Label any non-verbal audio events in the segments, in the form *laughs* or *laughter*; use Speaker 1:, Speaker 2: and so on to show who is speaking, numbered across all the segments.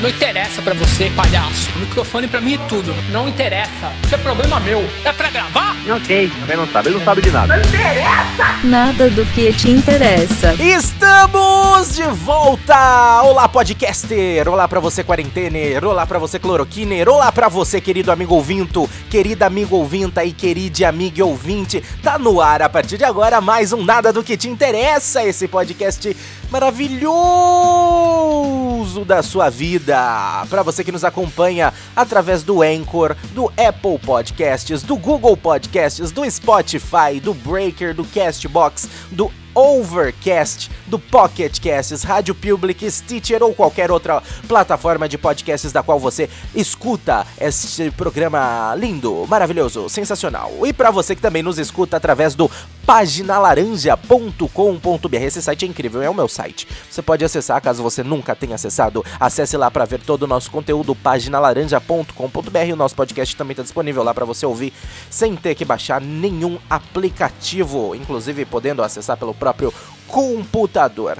Speaker 1: Não interessa pra você, palhaço. O microfone pra mim é tudo. Não interessa. Isso é problema meu. É pra gravar?
Speaker 2: Ok. Também não sabe, ele não sabe de nada.
Speaker 3: Não interessa!
Speaker 4: Nada do que te interessa.
Speaker 5: Estamos de volta! Olá, podcaster! Olá pra você, quarentener! Olá pra você, cloroquiner! Olá pra você, querido amigo ouvinto, querida amigo ouvinta e querida amiga ouvinte! Tá no ar a partir de agora mais um Nada do que te interessa, esse podcast maravilhoso da sua vida. Para você que nos acompanha através do Anchor, do Apple Podcasts, do Google Podcasts, do Spotify, do Breaker, do Castbox, do Overcast, do Pocket Casts, Rádio Public, Stitcher ou qualquer outra plataforma de podcasts da qual você escuta este programa lindo, maravilhoso, sensacional. E para você que também nos escuta através do paginalaranja.com.br, esse site é incrível, é o meu site. Você pode acessar caso você nunca tenha acessado. Acesse lá para ver todo o nosso conteúdo paginalaranja.com.br. O nosso podcast também está disponível lá para você ouvir sem ter que baixar nenhum aplicativo, inclusive podendo acessar pelo próprio computador.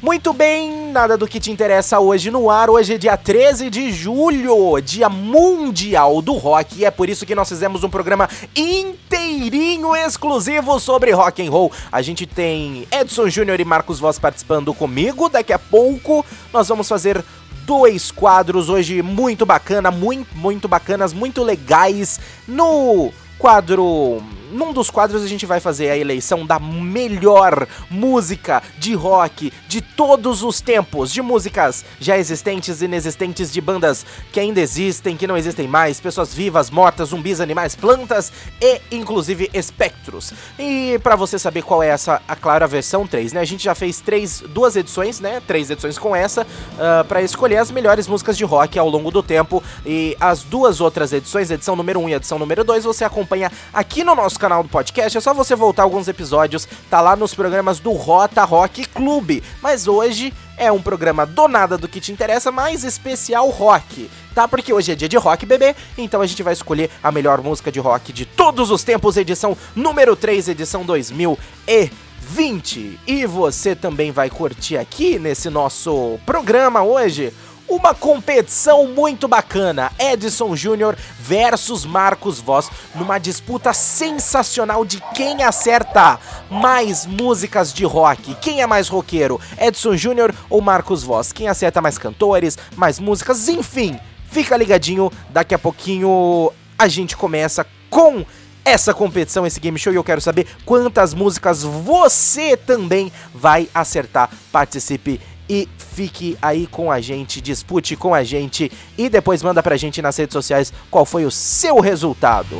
Speaker 5: Muito bem, nada do que te interessa hoje no ar. Hoje é dia 13 de julho, dia mundial do rock, e é por isso que nós fizemos um programa inteirinho exclusivo sobre rock and roll. A gente tem Edson Júnior e Marcos Voss participando comigo. Daqui a pouco nós vamos fazer dois quadros hoje muito bacana, muito muito bacanas, muito legais no quadro num dos quadros a gente vai fazer a eleição da melhor música de rock de todos os tempos, de músicas já existentes e inexistentes, de bandas que ainda existem, que não existem mais, pessoas vivas, mortas, zumbis, animais, plantas e inclusive espectros. E para você saber qual é essa, a clara versão 3, né? A gente já fez três, duas edições, né? Três edições com essa, uh, para escolher as melhores músicas de rock ao longo do tempo. E as duas outras edições, edição número 1 e edição número 2, você acompanha aqui no nosso canal do podcast, é só você voltar alguns episódios, tá lá nos programas do Rota Rock Clube. Mas hoje é um programa do nada do que te interessa, mais especial rock, tá? Porque hoje é dia de rock, bebê, então a gente vai escolher a melhor música de rock de todos os tempos, edição número 3, edição 2020. E você também vai curtir aqui nesse nosso programa hoje uma competição muito bacana. Edson Júnior versus Marcos Voss numa disputa sensacional de quem acerta mais músicas de rock. Quem é mais roqueiro? Edson Júnior ou Marcos Voss? Quem acerta mais cantores, mais músicas, enfim. Fica ligadinho, daqui a pouquinho a gente começa com essa competição, esse game show, e eu quero saber quantas músicas você também vai acertar. Participe e fique aí com a gente, dispute com a gente e depois manda pra gente nas redes sociais qual foi o seu resultado.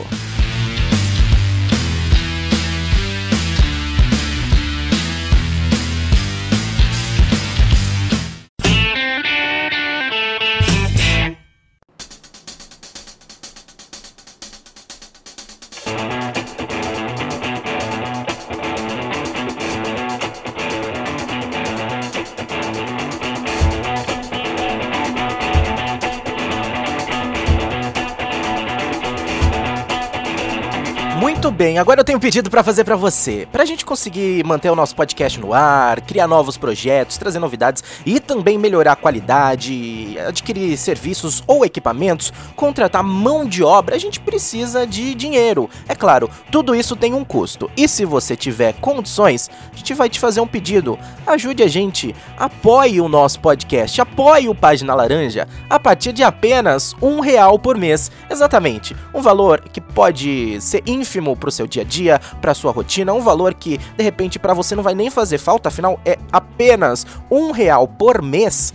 Speaker 5: Muito bem, agora eu tenho um pedido para fazer para você. Pra gente conseguir manter o nosso podcast no ar, criar novos projetos, trazer novidades e também melhorar a qualidade, adquirir serviços ou equipamentos, contratar mão de obra, a gente precisa de dinheiro. É claro, tudo isso tem um custo. E se você tiver condições, a gente vai te fazer um pedido. Ajude a gente, apoie o nosso podcast, apoie o Página Laranja a partir de apenas um real por mês. Exatamente, um valor que pode ser ínfimo para o seu dia a dia, para sua rotina, um valor que de repente para você não vai nem fazer falta, afinal é apenas um real por mês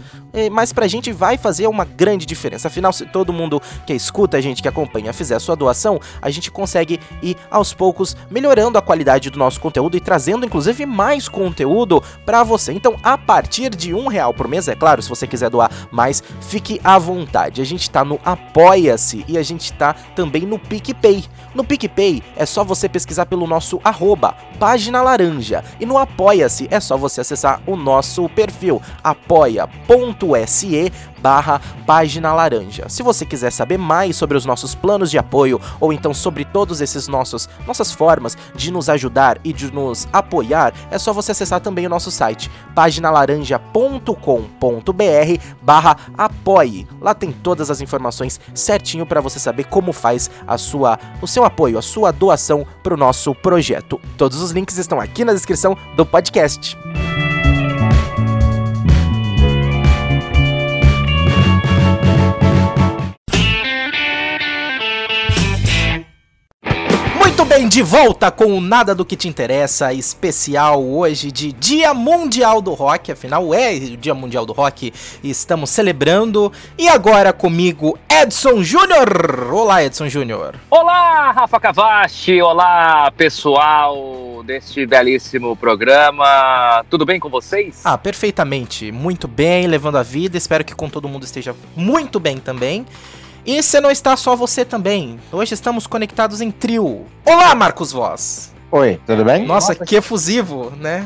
Speaker 5: mas pra gente vai fazer uma grande diferença. Afinal, se todo mundo que escuta a gente, que acompanha, fizer a sua doação, a gente consegue ir aos poucos melhorando a qualidade do nosso conteúdo e trazendo inclusive mais conteúdo para você. Então, a partir de um real por mês, é claro, se você quiser doar mais, fique à vontade. A gente tá no Apoia-se e a gente tá também no PicPay. No PicPay é só você pesquisar pelo nosso arroba, página laranja. E no Apoia-se é só você acessar o nosso perfil, apoia.com apoia.se barra página laranja. Se você quiser saber mais sobre os nossos planos de apoio ou então sobre todos esses nossos nossas formas de nos ajudar e de nos apoiar, é só você acessar também o nosso site paginalaranja.com.br barra apoie. Lá tem todas as informações certinho para você saber como faz a sua o seu apoio, a sua doação para o nosso projeto. Todos os links estão aqui na descrição do podcast. Bem, de volta com o Nada do que te interessa, especial hoje de Dia Mundial do Rock, afinal é o Dia Mundial do Rock estamos celebrando. E agora comigo, Edson Júnior. Olá, Edson Júnior.
Speaker 2: Olá, Rafa Cavachi. Olá, pessoal deste belíssimo programa. Tudo bem com vocês?
Speaker 5: Ah, perfeitamente. Muito bem, levando a vida. Espero que com todo mundo esteja muito bem também. E se não está só você também, hoje estamos conectados em trio. Olá, Marcos Voz.
Speaker 3: Oi, tudo bem?
Speaker 5: Nossa, que efusivo, né?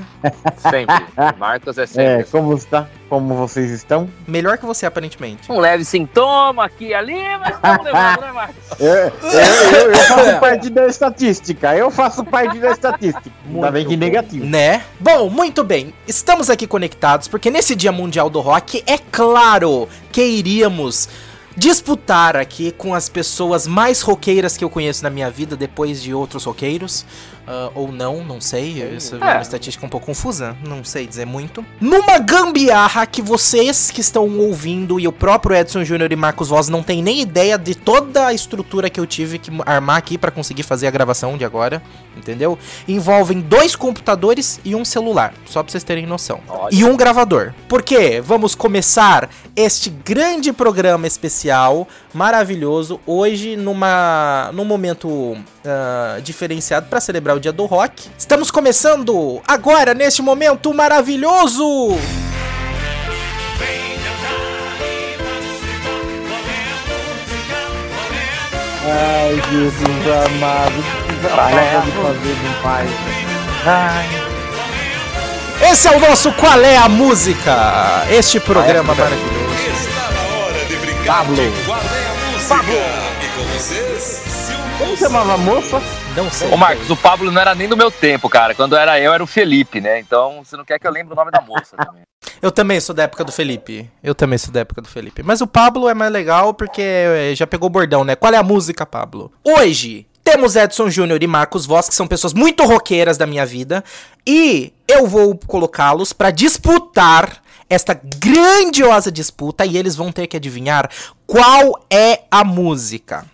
Speaker 2: Sempre. *laughs* Marcos é
Speaker 3: É,
Speaker 2: sempre.
Speaker 3: como está? Como vocês estão?
Speaker 5: Melhor que você, aparentemente.
Speaker 2: Um leve sintoma aqui e ali, mas estamos *laughs* levando, né, Marcos?
Speaker 3: Eu, eu, eu- eu faço parte da estatística. Eu faço parte da estatística. Ainda bem que negativo.
Speaker 5: Né? Bom, muito bem. Estamos aqui conectados porque nesse Dia Mundial do Rock, é claro que iríamos disputar aqui com as pessoas mais roqueiras que eu conheço na minha vida, depois de outros roqueiros. Ah, ou não, não sei. Essa é uma
Speaker 2: É.
Speaker 5: estatística um pouco confusa, não sei dizer muito. Numa gambiarra que vocês que estão ouvindo e o próprio Edson Júnior e Marcos Voz não tem nem ideia de toda a estrutura que eu tive que armar aqui pra conseguir fazer a gravação de agora, entendeu? Envolvem dois computadores e um celular, só pra vocês terem noção.
Speaker 2: Olha.
Speaker 5: E um gravador. Porque vamos começar este grande programa especial, maravilhoso, hoje numa num momento ah, diferenciado para celebrar o Dia do Rock. Estamos começando agora neste momento maravilhoso.
Speaker 3: Ai, Jesus amado. Palavra de fazer demais. Ai,
Speaker 5: Esse é o nosso Qual é a Música? Este programa
Speaker 3: é
Speaker 5: maravilhoso.
Speaker 6: Está na hora de brincar
Speaker 3: Pablo.
Speaker 6: de qual é a música? E com vocês,
Speaker 3: como chamava a moça?
Speaker 5: Não sei.
Speaker 2: Ô, Marcos, o Pablo não era nem do meu tempo, cara. Quando era eu, era o Felipe, né? Então, você não quer que eu lembre o nome da moça *laughs* também.
Speaker 5: Eu também sou da época do Felipe. Eu também sou da época do Felipe. Mas o Pablo é mais legal porque eh, já pegou o bordão, né? Qual é a música, Pablo? Hoje temos Edson Júnior e Marcos Voss, que são pessoas muito roqueiras da minha vida. E eu vou colocá-los pra disputar esta grandiosa disputa. E eles vão ter que adivinhar qual é a música.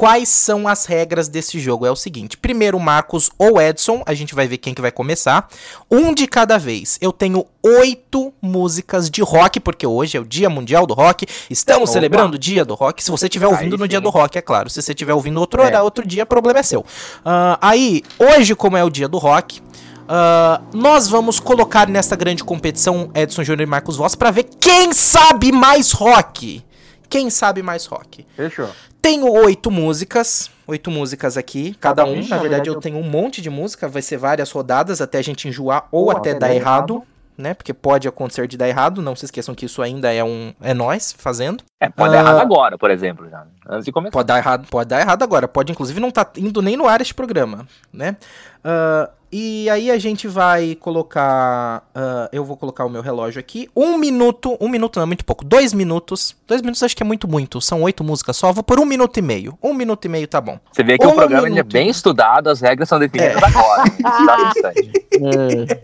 Speaker 5: Quais são as regras desse jogo? É o seguinte: primeiro Marcos ou Edson, a gente vai ver quem que vai começar. Um de cada vez. Eu tenho oito músicas de rock, porque hoje é o Dia Mundial do Rock. Estamos
Speaker 3: Opa.
Speaker 5: celebrando o Dia do Rock. Se você estiver ouvindo no. Dia do Rock, é claro. Se você estiver ouvindo outro,
Speaker 3: É.
Speaker 5: outro dia, problema é seu. Ah, aí, hoje, como é o Dia do Rock. ah, nós vamos colocar nesta grande competição Edson Júnior e Marcos Voss pra ver quem sabe mais rock. Quem sabe mais rock.
Speaker 3: Fechou.
Speaker 5: Tenho oito músicas. Oito músicas aqui, cada um. Na verdade, eu
Speaker 3: eu-
Speaker 5: tenho um monte de música. Vai ser várias rodadas até a gente enjoar ou,
Speaker 3: Ou
Speaker 5: até
Speaker 3: até
Speaker 5: dar
Speaker 3: dar
Speaker 5: errado, né? Porque pode acontecer de dar errado. Não se esqueçam que isso ainda é um. É nós fazendo.
Speaker 2: É, pode
Speaker 5: Ah.
Speaker 2: dar errado agora, por exemplo, já. Antes de começar.
Speaker 5: Pode dar errado, pode dar errado agora. Pode, inclusive, não tá indo nem no ar este programa, né? Ah, e aí a gente vai colocar. ah, eu vou colocar o meu relógio aqui. Um minuto. Um minuto não é muito pouco. Dois minutos. Dois minutos acho que é muito, muito. São oito músicas só. Vou por um minuto e meio. Um minuto e meio tá bom.
Speaker 2: Você vê que
Speaker 5: Um
Speaker 2: o programa é bem estudado, as regras são definidas agora. *laughs* hein? Exato instante.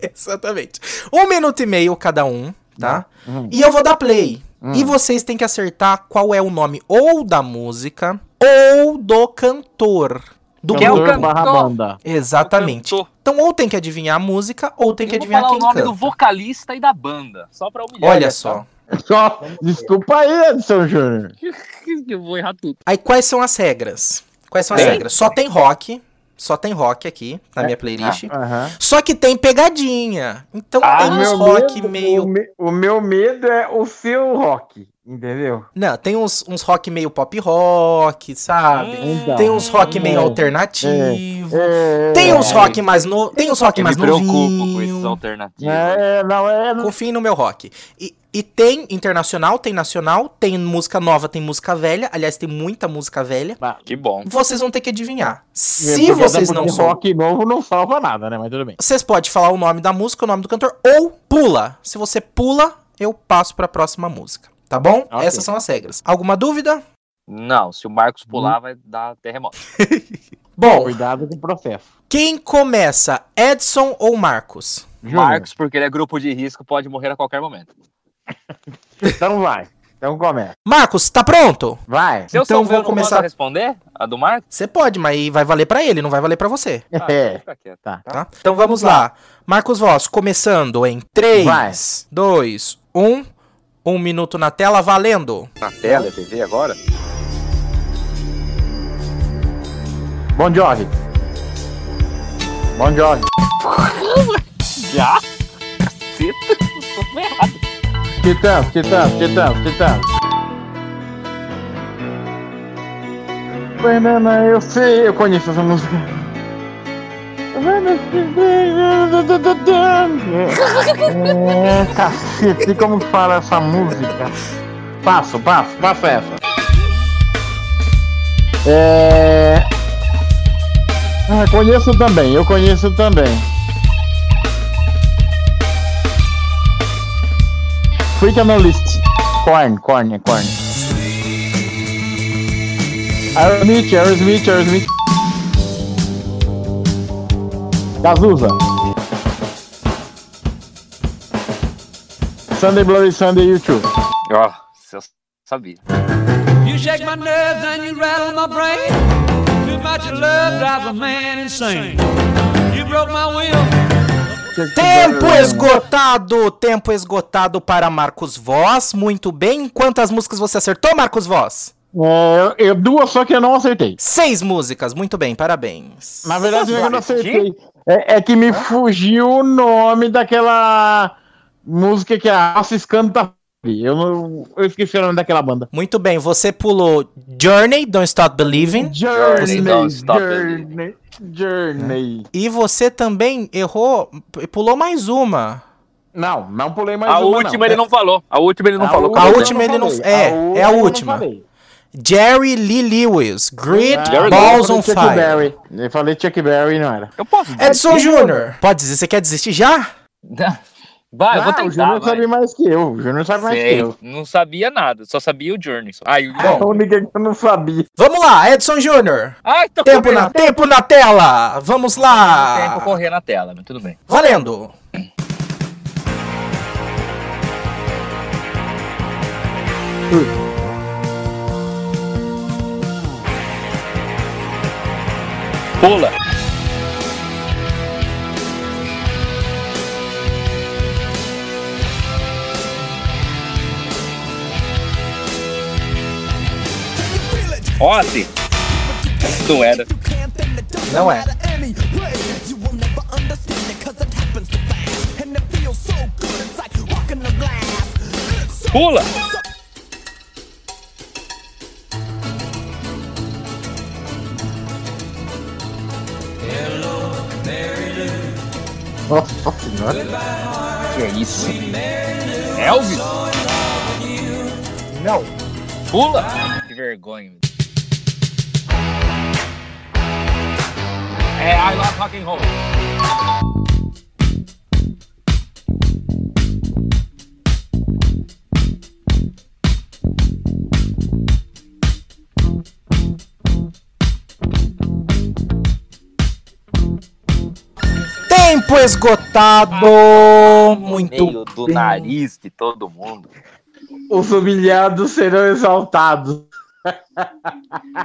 Speaker 3: É. *laughs*
Speaker 5: Exatamente. Um minuto e meio cada um, tá?
Speaker 3: Hum.
Speaker 5: E eu vou dar play. E vocês têm que acertar qual é o nome ou da música ou do cantor. Do
Speaker 2: Que é o
Speaker 5: grupo.
Speaker 2: cantor.
Speaker 3: barra banda.
Speaker 5: Exatamente.
Speaker 2: Cantor.
Speaker 5: Então ou tem que adivinhar a música ou tem que
Speaker 2: Eu vou
Speaker 5: adivinhar
Speaker 2: falar
Speaker 5: quem
Speaker 2: o nome
Speaker 5: canta.
Speaker 2: do vocalista e da banda, só pra humilhar.
Speaker 5: Olha só. *laughs*
Speaker 3: Só, desculpa aí, Edson Júnior. *laughs*
Speaker 2: Eu vou errar tudo.
Speaker 5: Aí quais são as regras? Quais são as
Speaker 2: Tem.
Speaker 5: regras? Só tem rock. Só tem rock aqui na
Speaker 3: É.
Speaker 5: minha playlist.
Speaker 3: Aham.
Speaker 5: Só que tem pegadinha. Então
Speaker 2: Ah,
Speaker 5: tem uns
Speaker 3: meu
Speaker 5: rock
Speaker 3: medo-
Speaker 5: meio
Speaker 3: O, me- o meu medo é o seu rock. Entendeu?
Speaker 5: Não, tem uns, uns rock meio pop rock, sabe?
Speaker 3: Então.
Speaker 5: Tem uns rock meio
Speaker 3: É.
Speaker 5: alternativo.
Speaker 3: É,
Speaker 5: Tem uns
Speaker 3: é,
Speaker 5: rock mais no, tem uns rock
Speaker 2: Eu me
Speaker 5: mais
Speaker 2: preocupo com esses alternativos.
Speaker 3: É, não, é. não-
Speaker 5: Confiem no meu rock. E, e tem internacional, tem nacional, tem música nova, tem música velha. Aliás, tem muita música velha.
Speaker 2: Que bom.
Speaker 5: Vocês vão ter que adivinhar. Se vocês não souberem,
Speaker 3: rock novo não salva nada, né? Mas tudo bem.
Speaker 5: vocês podem falar o nome da música, o nome do cantor, ou pula. Se você pula, eu passo pra próxima música. Tá bom?
Speaker 3: Ok.
Speaker 5: Essas são as regras. Alguma dúvida?
Speaker 2: Não, se o Marcos pular, vai dar terremoto. *laughs*
Speaker 5: Bom,
Speaker 3: Cuidado com o processo.
Speaker 5: quem começa? Edson ou Marcos?
Speaker 3: Júnior,
Speaker 2: Marcos, porque ele é grupo de risco, pode morrer a qualquer momento. *laughs*
Speaker 3: Então vai. Então começa.
Speaker 5: Marcos, tá pronto?
Speaker 3: Vai.
Speaker 2: Se eu
Speaker 5: Então vou
Speaker 2: eu não
Speaker 5: começar-
Speaker 2: posso responder? A do Marcos?
Speaker 5: Você pode, mas vai valer pra ele, não vai valer pra você.
Speaker 2: Ah,
Speaker 3: É.
Speaker 2: fica quieto.
Speaker 3: Tá.
Speaker 5: Tá? Então vamos lá. Marcos Voss, começando em 3, 2, 1. Um minuto na tela, valendo.
Speaker 2: Na tela, TV agora?
Speaker 3: Bom Jovi. Bom Jovi.
Speaker 2: Já? Caceta, tô errado.
Speaker 3: Titãs, Titãs, Titãs, Titãs. Banana, eu sei, eu conheço essa música. É, cacete, como fala essa música? Passo, passo, passo essa. É. Ah, conheço também, eu conheço também. Freak Analyst. Korn, Korn, é Korn. Aerosmith, Aerosmith, Aerosmith. Cazuza. Sunday Bloody Sunday, YouTube.
Speaker 2: Ó, se eu sabia.
Speaker 7: You shake my nerves and you rattle my brain. Too much love drives a man insane. You broke my will.
Speaker 5: Tempo esgotado! Tempo esgotado para Marcos Voss. Muito bem. Quantas músicas você acertou, Marcos Voss?
Speaker 3: É, eu, duas só que eu não acertei.
Speaker 5: Seis músicas. Muito bem, parabéns.
Speaker 3: Na verdade, eu não acertei. É, é que me fugiu o nome daquela música que a Alcis canta. Eu, não, eu esqueci o nome daquela banda.
Speaker 5: Muito bem, você pulou Journey, Don't Stop Believing.
Speaker 3: Journey,
Speaker 2: Don't Stop
Speaker 3: Journey, Journey.
Speaker 5: E você também errou, pulou mais uma.
Speaker 3: Não, não pulei mais
Speaker 2: A
Speaker 3: uma,
Speaker 2: última ele não falou. A última ele não
Speaker 3: A
Speaker 2: falou.
Speaker 5: A última ele não- é, é a
Speaker 3: eu não
Speaker 5: última. Jerry Lee Lewis, Great
Speaker 3: Ah,
Speaker 5: Balls on Fire.
Speaker 3: Berry. Eu falei Chuck Berry não era.
Speaker 2: Eu posso.
Speaker 5: Edson Júnior, pode dizer, você quer desistir já? *laughs*
Speaker 2: Vai, eu vou
Speaker 3: Ah, o
Speaker 2: tentar.
Speaker 3: Júnior sabe mais que eu. O Júnior sabe mais que
Speaker 2: Sei,
Speaker 3: eu.
Speaker 2: não sabia nada, só sabia o Journey. Ai, *laughs* o
Speaker 3: É a única que eu não sabia.
Speaker 5: Vamos lá, Edson Júnior.
Speaker 2: Ai, tô
Speaker 5: Tempo
Speaker 2: correndo.
Speaker 5: na, tempo na tela. Vamos
Speaker 2: Tempo
Speaker 5: lá.
Speaker 2: correr na tela, mas tudo bem.
Speaker 5: Valendo.
Speaker 2: Pula. Ozzy. Não era.
Speaker 5: Não é.
Speaker 2: Pula.
Speaker 3: Nossa senhora.
Speaker 2: Que é isso? Elvis?
Speaker 5: Não.
Speaker 2: Pula. Que vergonha. É I Love Rock and Roll.
Speaker 5: Tempo esgotado. Muito
Speaker 2: Meio do nariz de todo mundo.
Speaker 3: Os humilhados serão exaltados.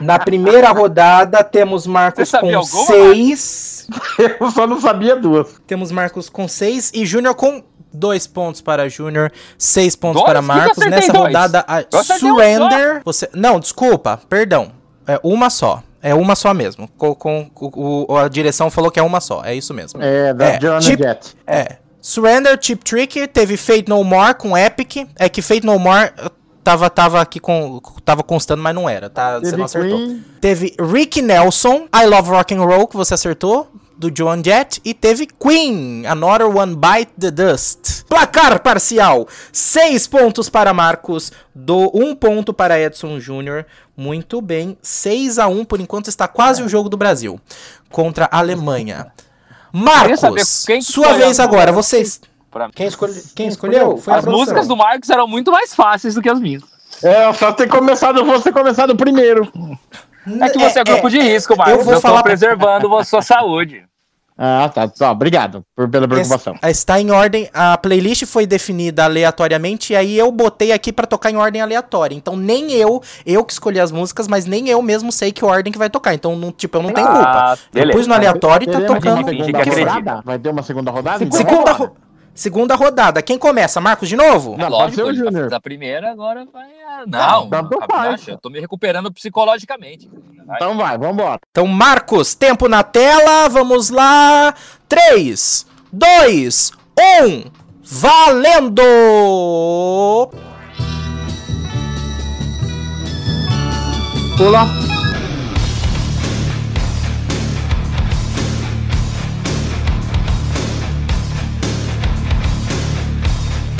Speaker 5: Na primeira rodada temos Marcos com
Speaker 2: alguma,
Speaker 5: seis.
Speaker 3: Eu só não sabia duas.
Speaker 5: Temos Marcos com seis e Júnior com dois pontos para Júnior, seis pontos
Speaker 2: Dois?
Speaker 5: para Marcos. Nessa
Speaker 2: dois?
Speaker 5: rodada, a Surrender. Você... Não, desculpa, perdão. É uma só. É uma só mesmo. Com, com- o- o- a direção falou que é uma só. É isso mesmo.
Speaker 3: É, da
Speaker 5: É,
Speaker 3: Johnny
Speaker 5: tipo-
Speaker 3: Jet.
Speaker 5: É. Surrender, Chip Trick, teve Fate No More com Epic. É que Fate No More. tava, tava aqui com. Tava constando, mas não era, tá? Você
Speaker 3: Teve
Speaker 5: não acertou.
Speaker 3: Queen.
Speaker 5: Teve Rick Nelson, I Love Rock and Roll, que você acertou, do Joan Jett. E teve Queen, Another One Bite the Dust. Placar parcial: 6 pontos para Marcos, do 1 ponto para Edson Júnior. Muito bem, 6 a 1 por enquanto está quase o jogo do Brasil contra a Alemanha. Marcos, sua vez agora, vocês. Quem, escolhe... Quem escolheu? Foi
Speaker 2: As músicas do Marcos eram muito mais fáceis do que as minhas.
Speaker 3: É, só ter começado, você começado primeiro.
Speaker 2: É que você é, grupo de risco, Marcos.
Speaker 5: eu
Speaker 2: Eu,
Speaker 5: vou
Speaker 2: tô
Speaker 5: falar-
Speaker 2: preservando a sua saúde.
Speaker 3: Ah, tá. Só, obrigado por, pela preocupação.
Speaker 5: Es- Está em ordem. A playlist foi definida aleatoriamente e aí eu botei aqui pra tocar em ordem aleatória. Então nem eu, eu que escolhi as músicas, mas nem eu mesmo sei que ordem que vai tocar. Então não, tipo, eu não tenho
Speaker 2: Ah,
Speaker 5: culpa. Eu
Speaker 2: beleza.
Speaker 5: pus no aleatório e tá tocando.
Speaker 3: segunda? Vai ter uma segunda rodada? Então
Speaker 5: Segunda,
Speaker 3: vamos lá.
Speaker 5: ro- segunda rodada. Quem começa? Marcos de novo?
Speaker 3: Não, pode
Speaker 2: Lógico,
Speaker 3: ser o Júnior.
Speaker 2: fez a primeira, agora vai. a- Não, não,
Speaker 3: faz.
Speaker 2: relaxa, eu tô me recuperando psicologicamente. Vai.
Speaker 3: Então vai, vambora.
Speaker 5: Então, Marcos, tempo na tela. Vamos lá. 3, 2, 1. Valendo!
Speaker 3: Pula.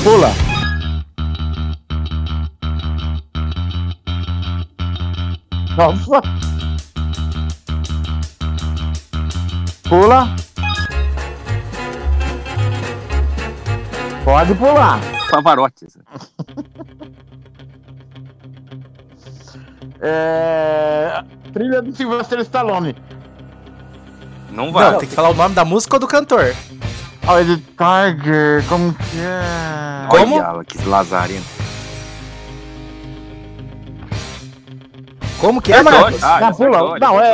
Speaker 3: Pula. Nossa. Pula. Pode pular.
Speaker 2: Pavarotti. *laughs*
Speaker 3: É... Trilha do Sylvester Stallone.
Speaker 2: Não vai.
Speaker 5: Não, tem que falar o nome da música ou do cantor.
Speaker 3: Olha, The Tiger, como que é?
Speaker 5: Como?
Speaker 2: Olha, que lazarino.
Speaker 5: Como que é,
Speaker 2: Acertou,
Speaker 5: Marcos?
Speaker 2: ah,
Speaker 3: Não, pula. Não, é,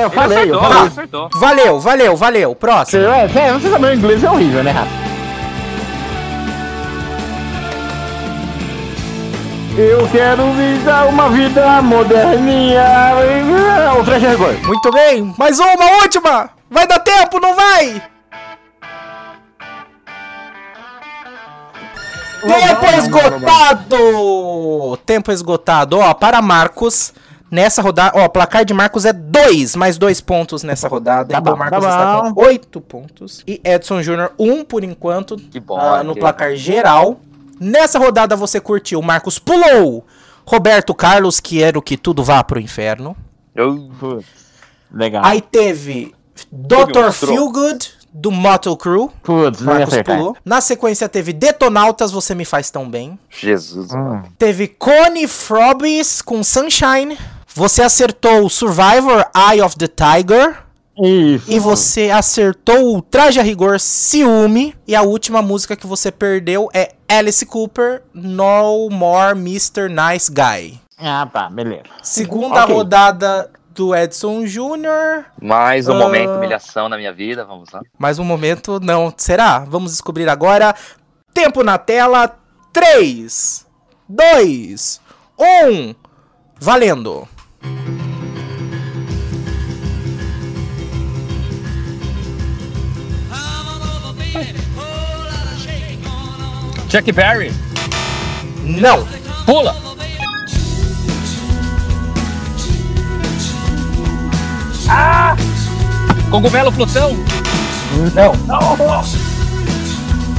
Speaker 3: é, eu falei, eu
Speaker 2: acertou,
Speaker 3: falei.
Speaker 2: ele acertou.
Speaker 5: Valeu, valeu, valeu. Próximo.
Speaker 3: É, é, você sabe, o inglês é horrível, né, Rafa? Eu quero viver uma vida moderninha. O Traje Rigor.
Speaker 5: Muito bem. Mais uma, última. Vai dar tempo, não vai? Tempo esgotado! Tempo esgotado. Ó, para Marcos, nessa rodada. Ó, placar de Marcos é 2, mais 2 pontos nessa rodada.
Speaker 3: Tá
Speaker 5: então
Speaker 3: bom,
Speaker 5: Marcos
Speaker 3: tá
Speaker 5: está com 8 pontos. E Edson Júnior, 1 um por enquanto.
Speaker 2: Que bom.
Speaker 5: ah, no placar geral. Nessa rodada você curtiu. Marcos pulou. Roberto Carlos, que era o que tudo vá pro inferno.
Speaker 2: Eu-
Speaker 3: Legal.
Speaker 5: Aí teve Dr. Feelgood, do Motel Crew.
Speaker 3: Putz, não
Speaker 5: Marcos
Speaker 3: acertar.
Speaker 5: pulou. Na sequência teve Detonautas, Você Me Faz Tão Bem.
Speaker 2: Jesus.
Speaker 3: Hum.
Speaker 5: Teve Connie Frobis com Sunshine. Você acertou o Survivor Eye of the Tiger.
Speaker 3: Isso.
Speaker 5: E você acertou o Traje a Rigor Ciúme. E a última música que você perdeu é Alice Cooper, No More Mr. Nice Guy.
Speaker 3: Ah, tá, beleza.
Speaker 5: Segunda
Speaker 3: Ok.
Speaker 5: rodada do Edson Jr.
Speaker 2: Mais um
Speaker 5: Ah.
Speaker 2: momento de humilhação na minha vida, vamos lá.
Speaker 5: Mais um momento, não será? Vamos descobrir agora. Tempo na tela. 3, 2, 1. Valendo.
Speaker 2: Chuck Berry,
Speaker 5: Não.
Speaker 2: pula. Ah! Cogumelo Plutão.
Speaker 5: Não.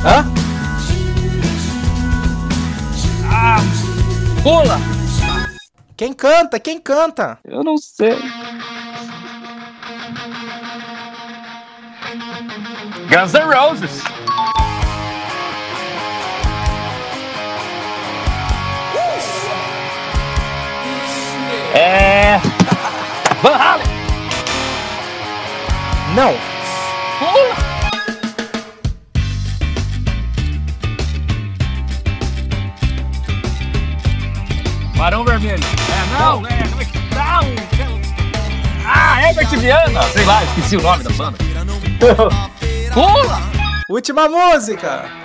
Speaker 5: Hã?
Speaker 2: Pula.
Speaker 5: Quem canta? Quem canta?
Speaker 2: Eu não sei. Guns N' Roses. É. Van Halen.
Speaker 5: Não.
Speaker 2: Pula. Barão Vermelho. É, não, é. Como é que. Não! Ah, Herbert Viana! Sei lá, esqueci o nome da banda. *laughs* Pula!
Speaker 5: Última música.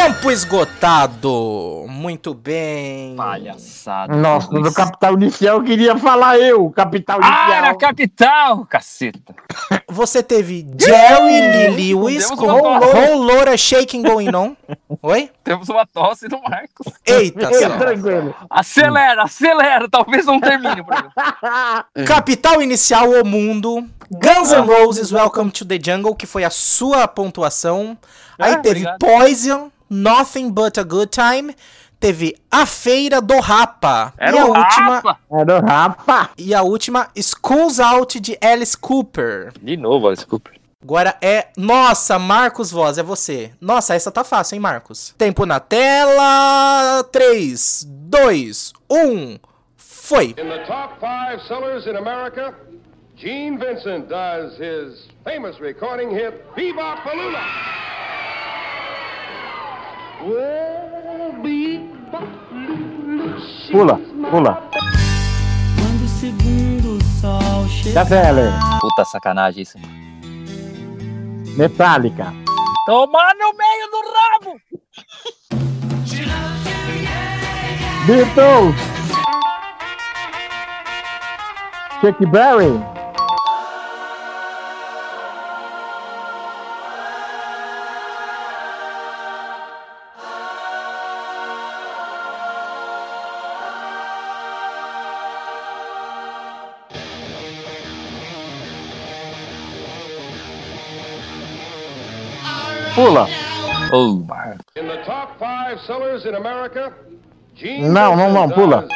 Speaker 5: Tempo esgotado. Muito bem.
Speaker 2: Palhaçada.
Speaker 3: Nossa, do Capital Inicial eu queria falar eu, Capital
Speaker 2: Ah, era
Speaker 3: Inicial.
Speaker 2: capital, caceta. *laughs*
Speaker 5: você teve Jerry Lee Lewis
Speaker 2: Temos
Speaker 5: com Lotta Shaking Going On. Oi?
Speaker 2: Temos uma tosse do Marcos.
Speaker 5: Eita, só.
Speaker 3: tranquilo.
Speaker 2: Acelera, acelera. Talvez não termine. *laughs*
Speaker 5: Capital Inicial, O Mundo. Guns N' Roses, Welcome to the Jungle, que foi a sua pontuação. Aí
Speaker 2: Ah,
Speaker 5: teve
Speaker 2: obrigado.
Speaker 5: Poison, Nothing But a Good Time. Teve A Feira do Rapa.
Speaker 2: Era
Speaker 5: e a
Speaker 2: o
Speaker 5: última
Speaker 2: Rafa.
Speaker 3: Era o Rafa. *laughs*
Speaker 5: E a última, Schools Out de Alice Cooper.
Speaker 2: De novo, desculpa.
Speaker 5: Agora é. Nossa, Marcos Voz, é você. Nossa, essa tá fácil, hein, Marcos? Tempo na tela. 3, 2, 1. Foi.
Speaker 8: In the top five sellers in America, Gene Vincent does his famous recording hit, Bebop Balula.
Speaker 3: Pula, pula.
Speaker 7: Quando o segundo sol chega.
Speaker 3: Da Feller.
Speaker 2: Puta sacanagem isso.
Speaker 3: Metallica.
Speaker 2: Tomar no meio do rabo.
Speaker 3: Beatles. Chuck Berry. Pula.
Speaker 2: Ô, Marcos.
Speaker 8: In the top five sellers in America,
Speaker 3: Não, não, não, pula.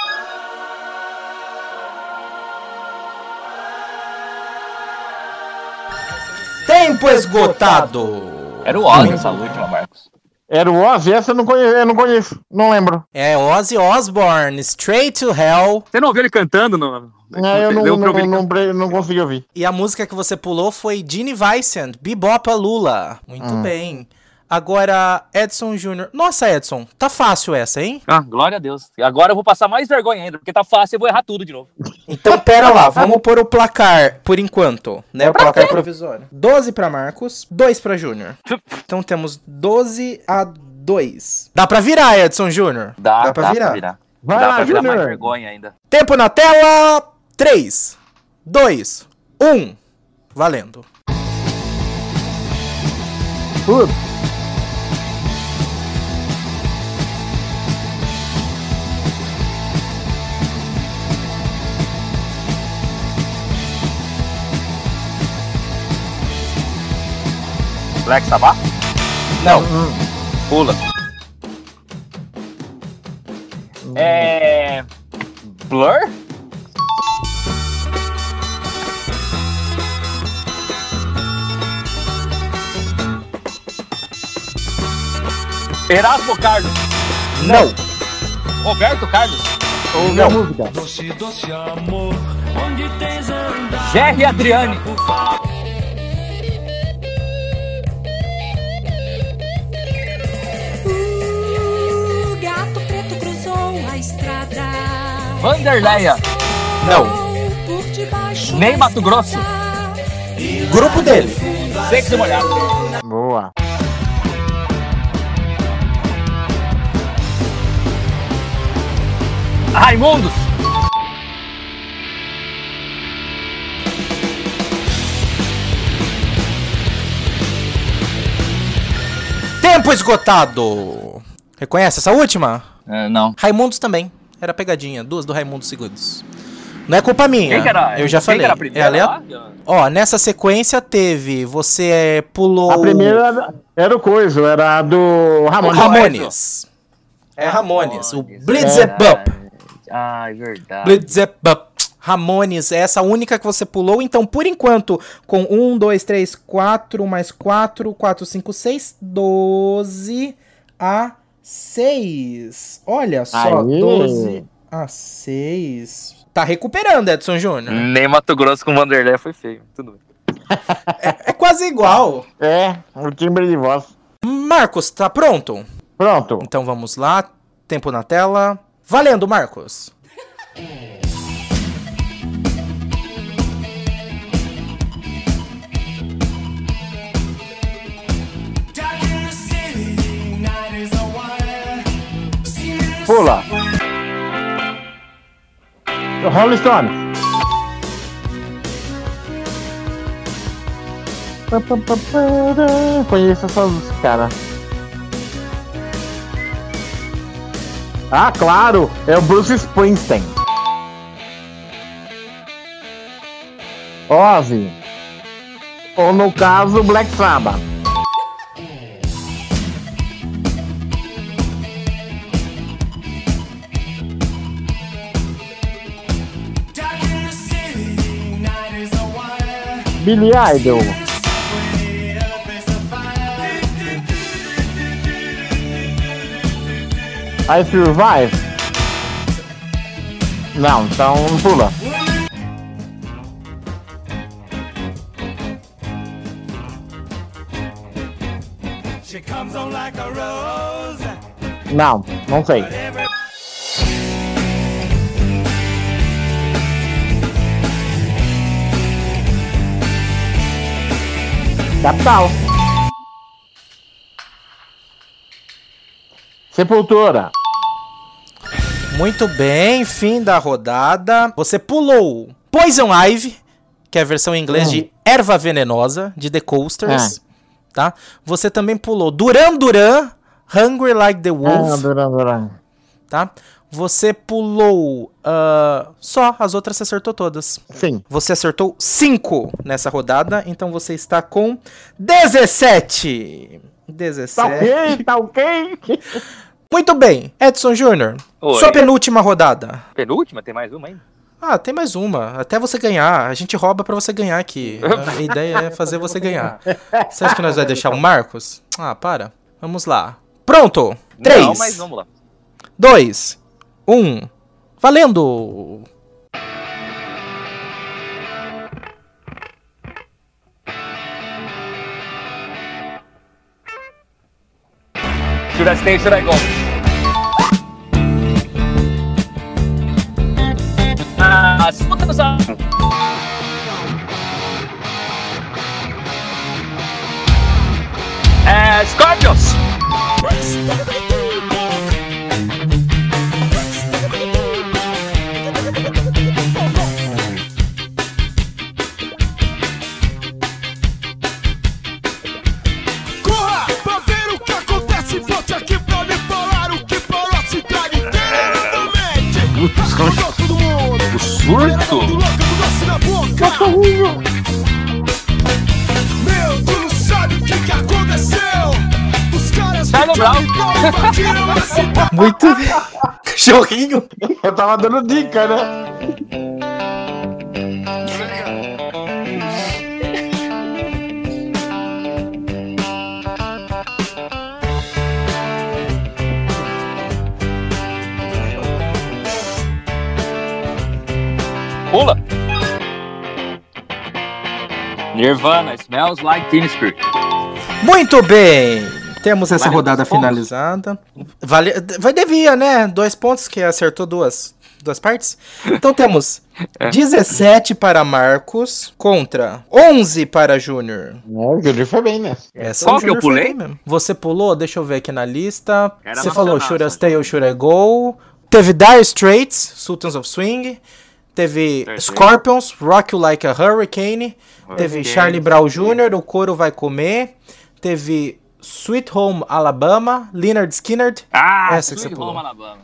Speaker 5: Tempo esgotado.
Speaker 2: Era o Ozzy essa última, Marcos.
Speaker 3: Era o Ozzy? Essa eu não conheço, eu não conheço, não lembro.
Speaker 5: É Ozzy Osbourne, Straight to Hell.
Speaker 2: Você não ouviu ele cantando? No...
Speaker 3: É, eu não, não, não, pre- não consegui ouvir.
Speaker 5: E a música que você pulou foi Gene Vicent, Bebop a Lula. Muito bem. Agora, Edson Jr. Nossa, Edson, tá fácil essa, hein?
Speaker 2: Ah, glória a Deus. E agora eu vou passar mais vergonha ainda, porque tá fácil e eu vou errar tudo de novo.
Speaker 5: Então, pera lá, vamos pôr o placar por enquanto, né? O placar provisório. 12 pra Marcos, 2 pra Júnior. Então temos 12 a 2. Dá pra virar, Edson Júnior?
Speaker 2: Dá,
Speaker 5: Dá pra virar.
Speaker 3: Vai
Speaker 2: dá
Speaker 3: lá,
Speaker 2: pra virar mais
Speaker 3: Júnior.
Speaker 2: vergonha ainda.
Speaker 5: Tempo na tela. 3, 2, 1. Valendo.
Speaker 3: Putz.
Speaker 2: Black Sabbath?
Speaker 5: Não.
Speaker 2: Pula. É. Blur? Erasmo Carlos.
Speaker 5: Não.
Speaker 2: Roberto Carlos.
Speaker 3: A música.
Speaker 7: Doce, doce amor, onde tens andado?
Speaker 2: Jerry Adriane. Vanderleia.
Speaker 5: Não.
Speaker 2: Nem Mato Grosso.
Speaker 5: Grupo dele.
Speaker 2: Sexo molhado.
Speaker 3: Boa.
Speaker 2: Raimundos.
Speaker 5: Tempo esgotado. Reconhece essa última?
Speaker 2: É, não.
Speaker 5: Raimundos também. Era pegadinha. Duas do Raimundos segundos. Não é culpa minha.
Speaker 2: Quem que era?
Speaker 5: Eu já
Speaker 2: quem
Speaker 5: falei.
Speaker 2: que era a
Speaker 5: é? Ó, nessa sequência teve. Você é, pulou.
Speaker 3: A primeira era o coisa, era a do
Speaker 5: O
Speaker 3: Ramones.
Speaker 5: Ramones. É Ramones. O
Speaker 2: Ramones,
Speaker 5: Blitzebub.
Speaker 2: Ah, é verdade.
Speaker 5: Blitzebub. Ramones, é essa única que você pulou. Então, por enquanto, com 1, 2, 3, 4, mais 4, 4, 5, 6, 12 a 6. Olha só,
Speaker 3: Aê.
Speaker 5: 12 a 6. Tá recuperando, Edson Júnior.
Speaker 2: Nem Mato Grosso com Vanderlei foi feio. Tudo bem.
Speaker 5: É quase igual.
Speaker 3: É, o timbre de voz.
Speaker 5: Marcos, tá pronto?
Speaker 3: Pronto.
Speaker 5: Então vamos lá. Tempo na tela. Valendo, Marcos.
Speaker 3: Pula. Rolling Stone. Conheço essas caras. Ah, claro! É o Bruce Springsteen. Ozzy. Ou no caso, Black Sabbath. Billy Idol. I Survive? Não, então pula. Não, não sei. Capital. Sepultura.
Speaker 5: Muito bem, fim da rodada. Você pulou Poison Ivy, que é a versão em inglês de Erva Venenosa, de The Coasters. Tá? Você também pulou Duran Duran, Hungry Like the
Speaker 3: Ah,
Speaker 5: Wolf.
Speaker 3: Duran Duran.
Speaker 5: tá? Você pulou ah, só, as outras você acertou todas.
Speaker 3: Sim.
Speaker 5: Você acertou 5 nessa rodada, então você está com 17. 17.
Speaker 3: Tá ok, tá ok. *laughs*
Speaker 5: Muito bem, Edson Júnior. Sua penúltima rodada.
Speaker 2: Penúltima? Tem mais uma ainda?
Speaker 5: Ah, tem mais uma. Até você ganhar. A gente rouba pra você ganhar aqui. A ideia é fazer você ganhar. Você acha que nós vai deixar o Marcos? Ah, para. Vamos lá. Pronto. 3,
Speaker 2: Não, mas vamos lá.
Speaker 5: 2, 1. Valendo!
Speaker 2: Should I stay, should I go? Ah, Scorpions.
Speaker 5: Cachorrinho. *laughs*
Speaker 3: Eu tava dando dica, né?
Speaker 2: Pula. Nirvana, Smells Like Teen Spirit.
Speaker 5: Muito bem! Temos essa
Speaker 2: Vale
Speaker 5: rodada finalizada. Vale, vai devia, né? Dois pontos que acertou duas, duas partes. Então temos *laughs*
Speaker 2: É.
Speaker 5: 17 para Marcos contra 11 para Júnior.
Speaker 3: Não, o Júlio foi bem, né?
Speaker 5: Essa
Speaker 2: Qual
Speaker 5: o
Speaker 2: que eu
Speaker 5: Júnior foi
Speaker 2: pulei?
Speaker 5: bem mesmo. Você pulou, deixa eu ver aqui na lista.
Speaker 2: Era
Speaker 5: Você
Speaker 2: nacional,
Speaker 5: falou Should I
Speaker 2: só.
Speaker 5: Stay or Should I Go? Teve Dire Straits, Sultans of Swing. Teve
Speaker 2: Straits.
Speaker 5: Scorpions, Rock You Like a Hurricane. Teve
Speaker 2: Hurricane,
Speaker 5: Charlie Brown Jr., O Couro Vai Comer. Teve Sweet Home Alabama, Leonard Skinner.
Speaker 2: Ah,
Speaker 5: Essa que você
Speaker 2: Sweet
Speaker 5: pulou.
Speaker 2: Home Alabama.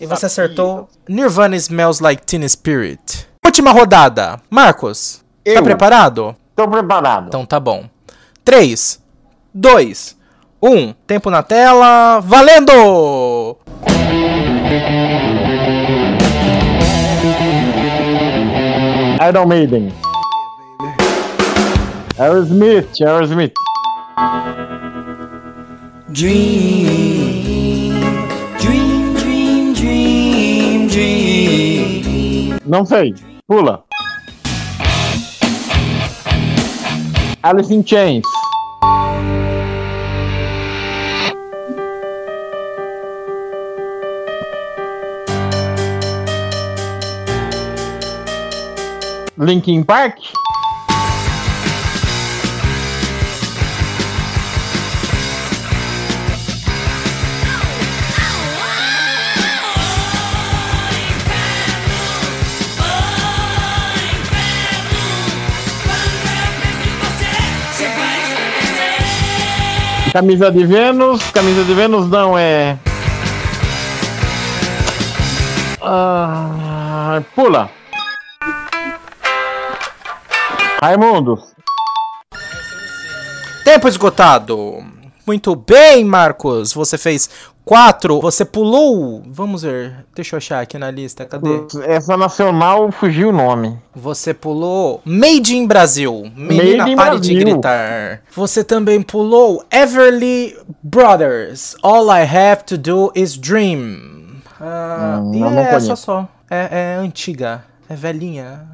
Speaker 5: E você acertou Nirvana Smells Like Teen Spirit. Última rodada. Marcos, tá
Speaker 3: Eu.
Speaker 5: preparado?
Speaker 3: Tô preparado.
Speaker 5: Então tá bom. 3, 2, 1. Tempo na tela. Valendo!
Speaker 3: Iron Maiden. Aerosmith, Aerosmith. Não sei. Pula. Alice in Chains. Linkin Park. Camisa de Vênus. Camisa de Vênus não é. Ah, pula. Raimundos.
Speaker 5: Tempo esgotado. Muito bem, Marcos. Você fez quatro. Você pulou. Vamos ver. Deixa eu achar aqui na lista. Cadê?
Speaker 3: Essa nacional fugiu o nome.
Speaker 5: Você pulou Made in Brasil. Menina,
Speaker 3: Made in
Speaker 5: pare de
Speaker 3: Brasil.
Speaker 5: gritar. Você também pulou Everly Brothers. All I have to do is dream. Ah,
Speaker 3: Hum,
Speaker 5: e
Speaker 3: não, não
Speaker 5: é essa só. É, é antiga. É velhinha.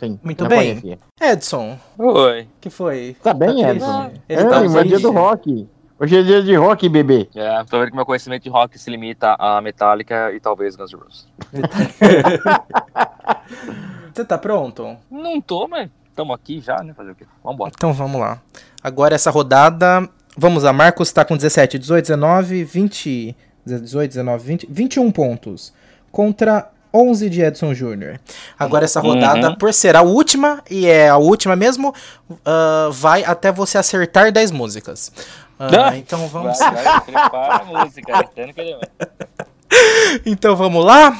Speaker 3: Sim,
Speaker 5: Muito
Speaker 3: não
Speaker 5: bem.
Speaker 3: conhecia.
Speaker 5: Edson,
Speaker 2: Oi.
Speaker 5: que foi?
Speaker 3: Tá bem,
Speaker 5: triste?
Speaker 3: Edson.
Speaker 5: Ele
Speaker 3: é,
Speaker 5: tá
Speaker 3: é dia
Speaker 5: triste.
Speaker 3: do rock. Hoje é dia de rock, bebê.
Speaker 2: É, tô vendo que meu conhecimento de rock se limita a Metallica e talvez Guns N' Roses. *laughs*
Speaker 5: Você tá pronto?
Speaker 2: Não tô, mas estamos aqui já, né? Fazer o quê? Vambora.
Speaker 5: Então vamos lá. Agora essa rodada. Vamos lá, Marcos tá com 17, 18, 19, 20. 18, 19, 20. 21 pontos. Contra 11 de Edson Júnior. Agora essa rodada,
Speaker 2: Uhum.
Speaker 5: por ser a última, e é a última mesmo, ah, vai até você acertar 10 músicas. Ah,
Speaker 2: Ah,
Speaker 5: então vamos.
Speaker 2: Vai, vai, prepara a música. entendo que ele vai. *laughs*
Speaker 5: Então vamos lá.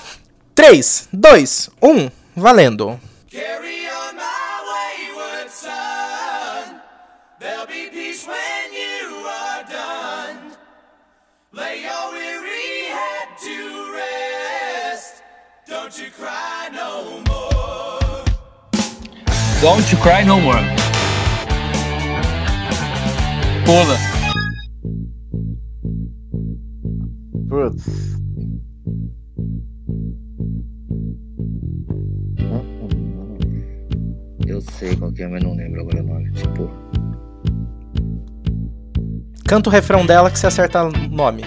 Speaker 5: 3, 2, 1, valendo.
Speaker 6: Carry on my wayward son. There'll be peace when you are done. Lay your weary head to rest. Don't you cry no more.
Speaker 2: Don't you cry no more. Pula.
Speaker 3: Putz.
Speaker 2: Eu sei qual que é, mas não lembro agora o nome. Tipo.
Speaker 5: Canta o refrão dela que você acerta o nome.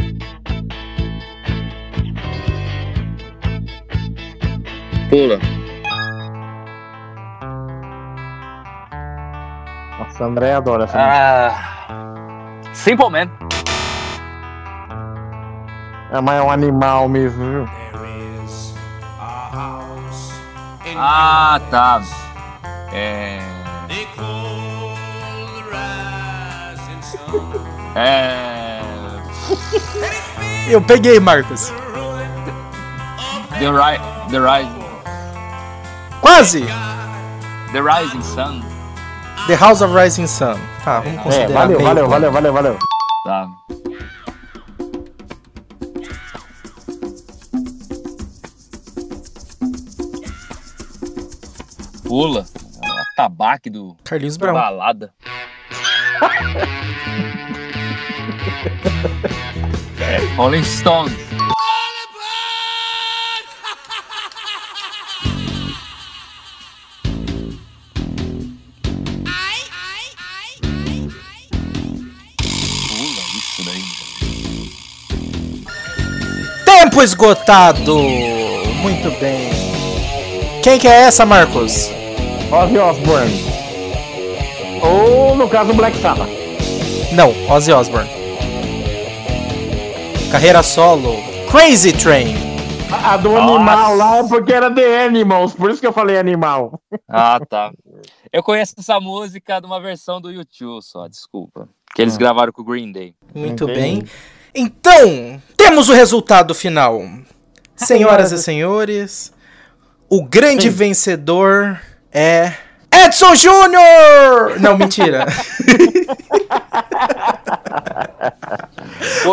Speaker 2: Pula.
Speaker 3: Nossa, a André adora essa
Speaker 2: Ah. Simple Man.
Speaker 3: Música. É, mas é um animal mesmo, viu?
Speaker 6: There is a house in
Speaker 2: Ah, tá. É.
Speaker 6: They call the rising sun.
Speaker 2: É. *laughs*
Speaker 5: Eu peguei, Marcos.
Speaker 2: The, ri the Rising.
Speaker 5: Quase!
Speaker 2: The Rising Sun.
Speaker 5: The House of Rising Sun. Tá, vamos
Speaker 3: É,
Speaker 5: considerar.
Speaker 3: valeu, valeu,
Speaker 5: ponto.
Speaker 3: valeu, valeu, valeu.
Speaker 2: Tá. Pula. A tabaque do
Speaker 5: Carlinhos Brown.
Speaker 2: balada. *laughs* Rolling Stones.
Speaker 5: Tempo esgotado! Muito bem. Quem que é essa, Marcos?
Speaker 3: Ozzy Osbourne. Ou, no caso, Black Sabbath.
Speaker 5: Não, Ozzy Osbourne. Carreira solo. Crazy Train.
Speaker 3: A a do
Speaker 2: Nossa.
Speaker 3: animal lá é porque era The Animals, por isso que eu falei animal.
Speaker 2: Ah, tá. Eu conheço essa música de uma versão do YouTube só, desculpa. Que eles gravaram com o Green Day.
Speaker 5: Muito
Speaker 3: Entendi.
Speaker 5: bem. Então, temos o resultado final. *laughs* Senhoras e senhores, o grande vencedor é Edson Júnior! Não, mentira.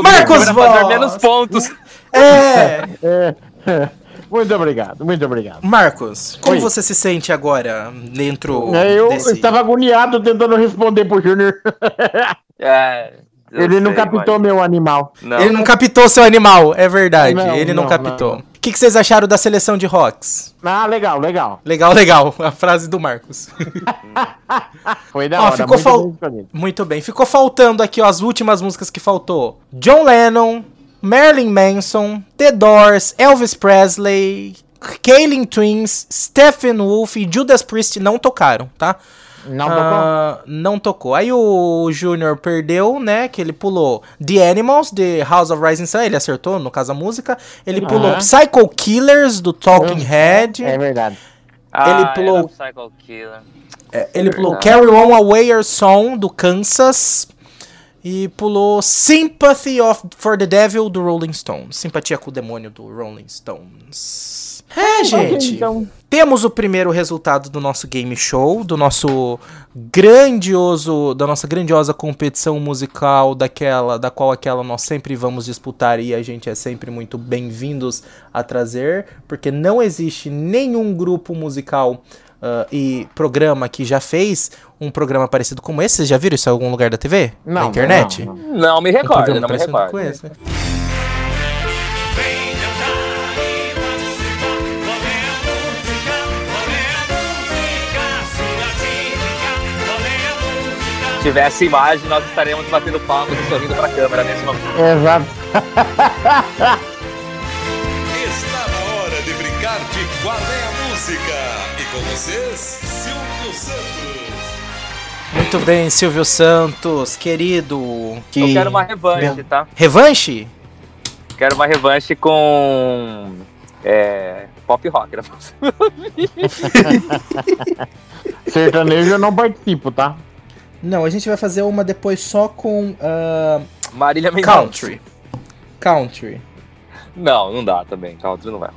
Speaker 5: Marcos
Speaker 2: fazer
Speaker 5: Voss.
Speaker 2: menos pontos.
Speaker 5: É,
Speaker 3: É, *laughs* Muito obrigado, muito obrigado.
Speaker 5: Marcos, como
Speaker 3: Oi.
Speaker 5: você se sente agora dentro
Speaker 3: É, eu
Speaker 5: desse...
Speaker 3: estava agoniado tentando responder pro Júnior. *laughs*
Speaker 2: É,
Speaker 3: Ele não
Speaker 2: sei,
Speaker 3: captou
Speaker 2: mas-
Speaker 3: meu animal.
Speaker 2: Não.
Speaker 5: Ele não captou seu animal, é verdade.
Speaker 3: Não,
Speaker 5: ele não,
Speaker 3: não,
Speaker 5: captou. Que, que vocês acharam da seleção de rocks?
Speaker 3: Ah, legal, legal.
Speaker 5: Legal, legal. A frase do Marcos. *laughs*
Speaker 3: Foi da
Speaker 5: Ó,
Speaker 3: hora.
Speaker 5: ficou
Speaker 3: muito
Speaker 5: fal-
Speaker 3: bem.
Speaker 5: Muito bem. Ficou faltando aqui ó, as últimas músicas que faltou. John Lennon, Marilyn Manson, The Doors, Elvis Presley, Kaylin Twins, Stephen Wolf e Judas Priest não tocaram, tá?
Speaker 3: Não tocou?
Speaker 5: Ah, não tocou. Aí o Júnior perdeu, né? Que ele pulou The Animals, The House of Rising Sun, ele acertou, no caso a música. Ele pulou. Psycho Killers, do Talking Head.
Speaker 3: É verdade.
Speaker 2: Ah,
Speaker 5: ele pulou-
Speaker 2: era Psycho Killer.
Speaker 5: Ele pulou
Speaker 2: verdade.
Speaker 5: Carry On Away Your Song, do Kansas. E pulou Sympathy of, for the Devil do Rolling Stones. Simpatia com o demônio do Rolling Stones. É, gente.
Speaker 3: então.
Speaker 5: Temos o primeiro resultado do nosso game show, do nosso grandioso, da nossa grandiosa competição musical, daquela, da qual aquela nós sempre vamos disputar e a gente é sempre muito bem-vindos a trazer, porque não existe nenhum grupo musical ah, e programa que já fez um programa parecido como esse. Vocês já viram isso em algum lugar da TV?
Speaker 3: Não,
Speaker 5: Na internet?
Speaker 3: não,
Speaker 2: Não me
Speaker 5: Um
Speaker 2: recordo,
Speaker 5: programa
Speaker 2: não me recordo. Tivesse imagem, nós estaremos batendo palmas e sorrindo pra câmera nesse momento.
Speaker 3: Exato.
Speaker 6: Está na hora de brincar de Qual é a Música? E com vocês, Silvio Santos.
Speaker 5: Muito bem, Silvio Santos, querido. Que...
Speaker 2: Eu quero uma revanche,
Speaker 5: Meu-
Speaker 2: tá?
Speaker 5: Revanche?
Speaker 2: Quero uma revanche com. É, pop rock, né? *laughs*
Speaker 3: Sertanejo eu não participo, tá?
Speaker 5: Não, a gente vai fazer uma depois só com ah,
Speaker 2: Marília Mendonça.
Speaker 5: country. Country.
Speaker 2: Não, não dá também. Country não vai.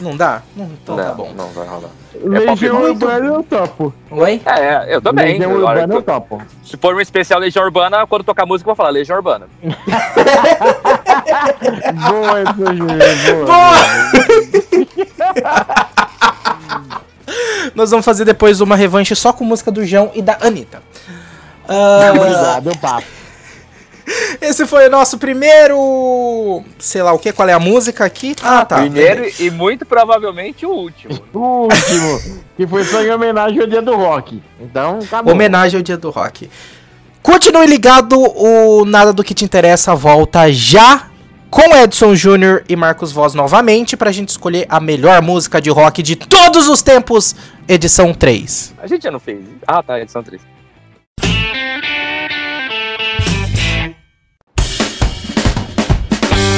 Speaker 5: Não dá? Não, então
Speaker 2: não,
Speaker 5: tá bom.
Speaker 2: Não vai rolar.
Speaker 3: Legião
Speaker 2: pop
Speaker 3: Urbana eu topo.
Speaker 5: Oi?
Speaker 2: É, é, eu também.
Speaker 3: Legião Urbana eu topo.
Speaker 2: Se for um especial Legião Urbana, quando tocar música, eu vou falar Legião Urbana. *laughs*
Speaker 3: Boa, essa, Júlio. Boa. *laughs*
Speaker 5: Nós vamos fazer depois uma revanche só com música do João e da Anitta. Ah,
Speaker 3: Obrigado, eu passo. *laughs*
Speaker 5: esse foi o nosso primeiro. Sei lá o que, qual é a música aqui? Ah, tá.
Speaker 2: Primeiro e muito provavelmente o último. *laughs*
Speaker 3: O último, que foi só em homenagem ao dia do rock. Então, acabou.
Speaker 5: Homenagem ao dia do rock. Continue ligado, o Nada do que te interessa volta já com Edson Júnior e Marcos Voz novamente pra gente escolher a melhor música de rock de todos os tempos, edição 3.
Speaker 2: A gente já não fez. Ah, tá, edição 3.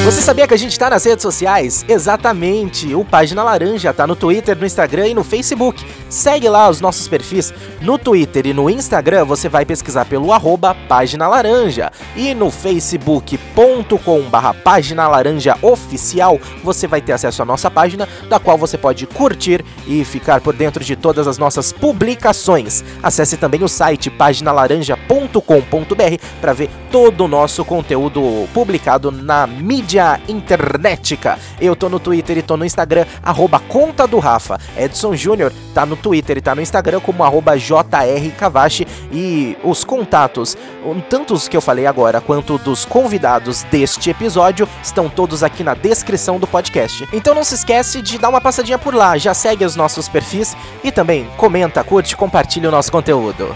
Speaker 5: Você sabia que a gente tá nas redes sociais? Exatamente! O Página Laranja tá no Twitter, no Instagram e no Facebook. Segue lá os nossos perfis. No Twitter e no Instagram você vai pesquisar pelo arroba Página Laranja. E no facebook.com barra Página Laranja Oficial você vai ter acesso à nossa página, da qual você pode curtir e ficar por dentro de todas as nossas publicações. Acesse também o site paginalaranja.com.br para ver todo o nosso conteúdo publicado na mídia internetica. Eu tô no Twitter e tô no Instagram, arroba conta do Rafa. Edson Júnior tá no Twitter e tá no Instagram como arroba jrcavache e os contatos, um, tanto os que eu falei agora quanto dos convidados deste episódio, estão todos aqui na descrição do podcast. Então não se esquece de dar uma passadinha por lá, já segue os nossos perfis e também comenta, curte, compartilha o nosso conteúdo.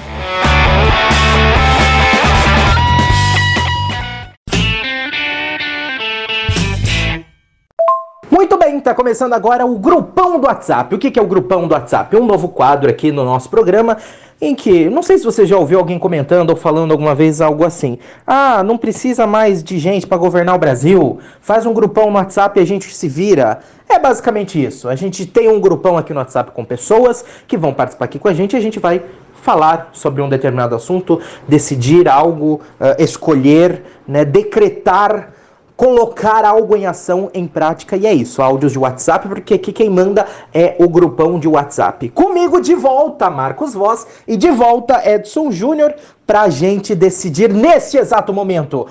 Speaker 5: Muito bem, tá começando agora o grupão do WhatsApp. O que, é o grupão do WhatsApp? Um novo quadro aqui no nosso programa em que, não sei se você já ouviu alguém comentando ou falando alguma vez algo assim. Ah, não precisa mais de gente para governar o Brasil. Faz um grupão no WhatsApp e a gente se vira. É basicamente isso. A gente tem um grupão aqui no WhatsApp com pessoas que vão participar aqui com a gente e a gente vai falar sobre um determinado assunto, decidir algo, eh, escolher, né, decretar colocar algo em ação, em prática, e é isso, áudios de WhatsApp, porque aqui quem manda é o grupão de WhatsApp. Comigo de volta, Marcos Voz, e de volta, Edson Júnior, pra gente decidir nesse exato momento.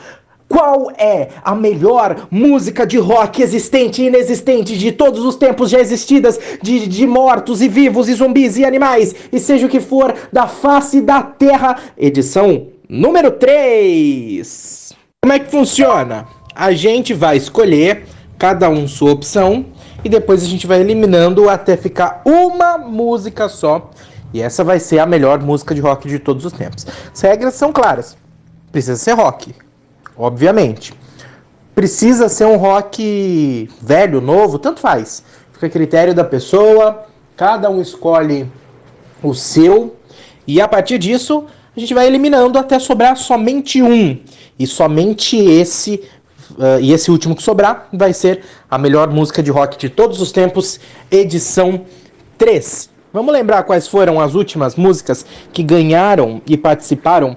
Speaker 5: Qual é a melhor música de rock existente e inexistente de todos os tempos já existidas, de, de mortos e vivos e zumbis e animais, e seja o que for, da face da terra? Edição número 3. Como é que funciona? A gente vai escolher cada um sua opção e depois a gente vai eliminando até ficar uma música só. E essa vai ser a melhor música de rock de todos os tempos. As regras são claras. Precisa ser rock, obviamente. Precisa ser um rock velho, novo, tanto faz. Fica a critério da pessoa, cada um escolhe o seu e a partir disso a gente vai eliminando até sobrar somente um. E somente esse Uh, e esse último que sobrar vai ser a melhor música de rock de todos os tempos, edição 3. Vamos lembrar quais foram as últimas músicas que ganharam e participaram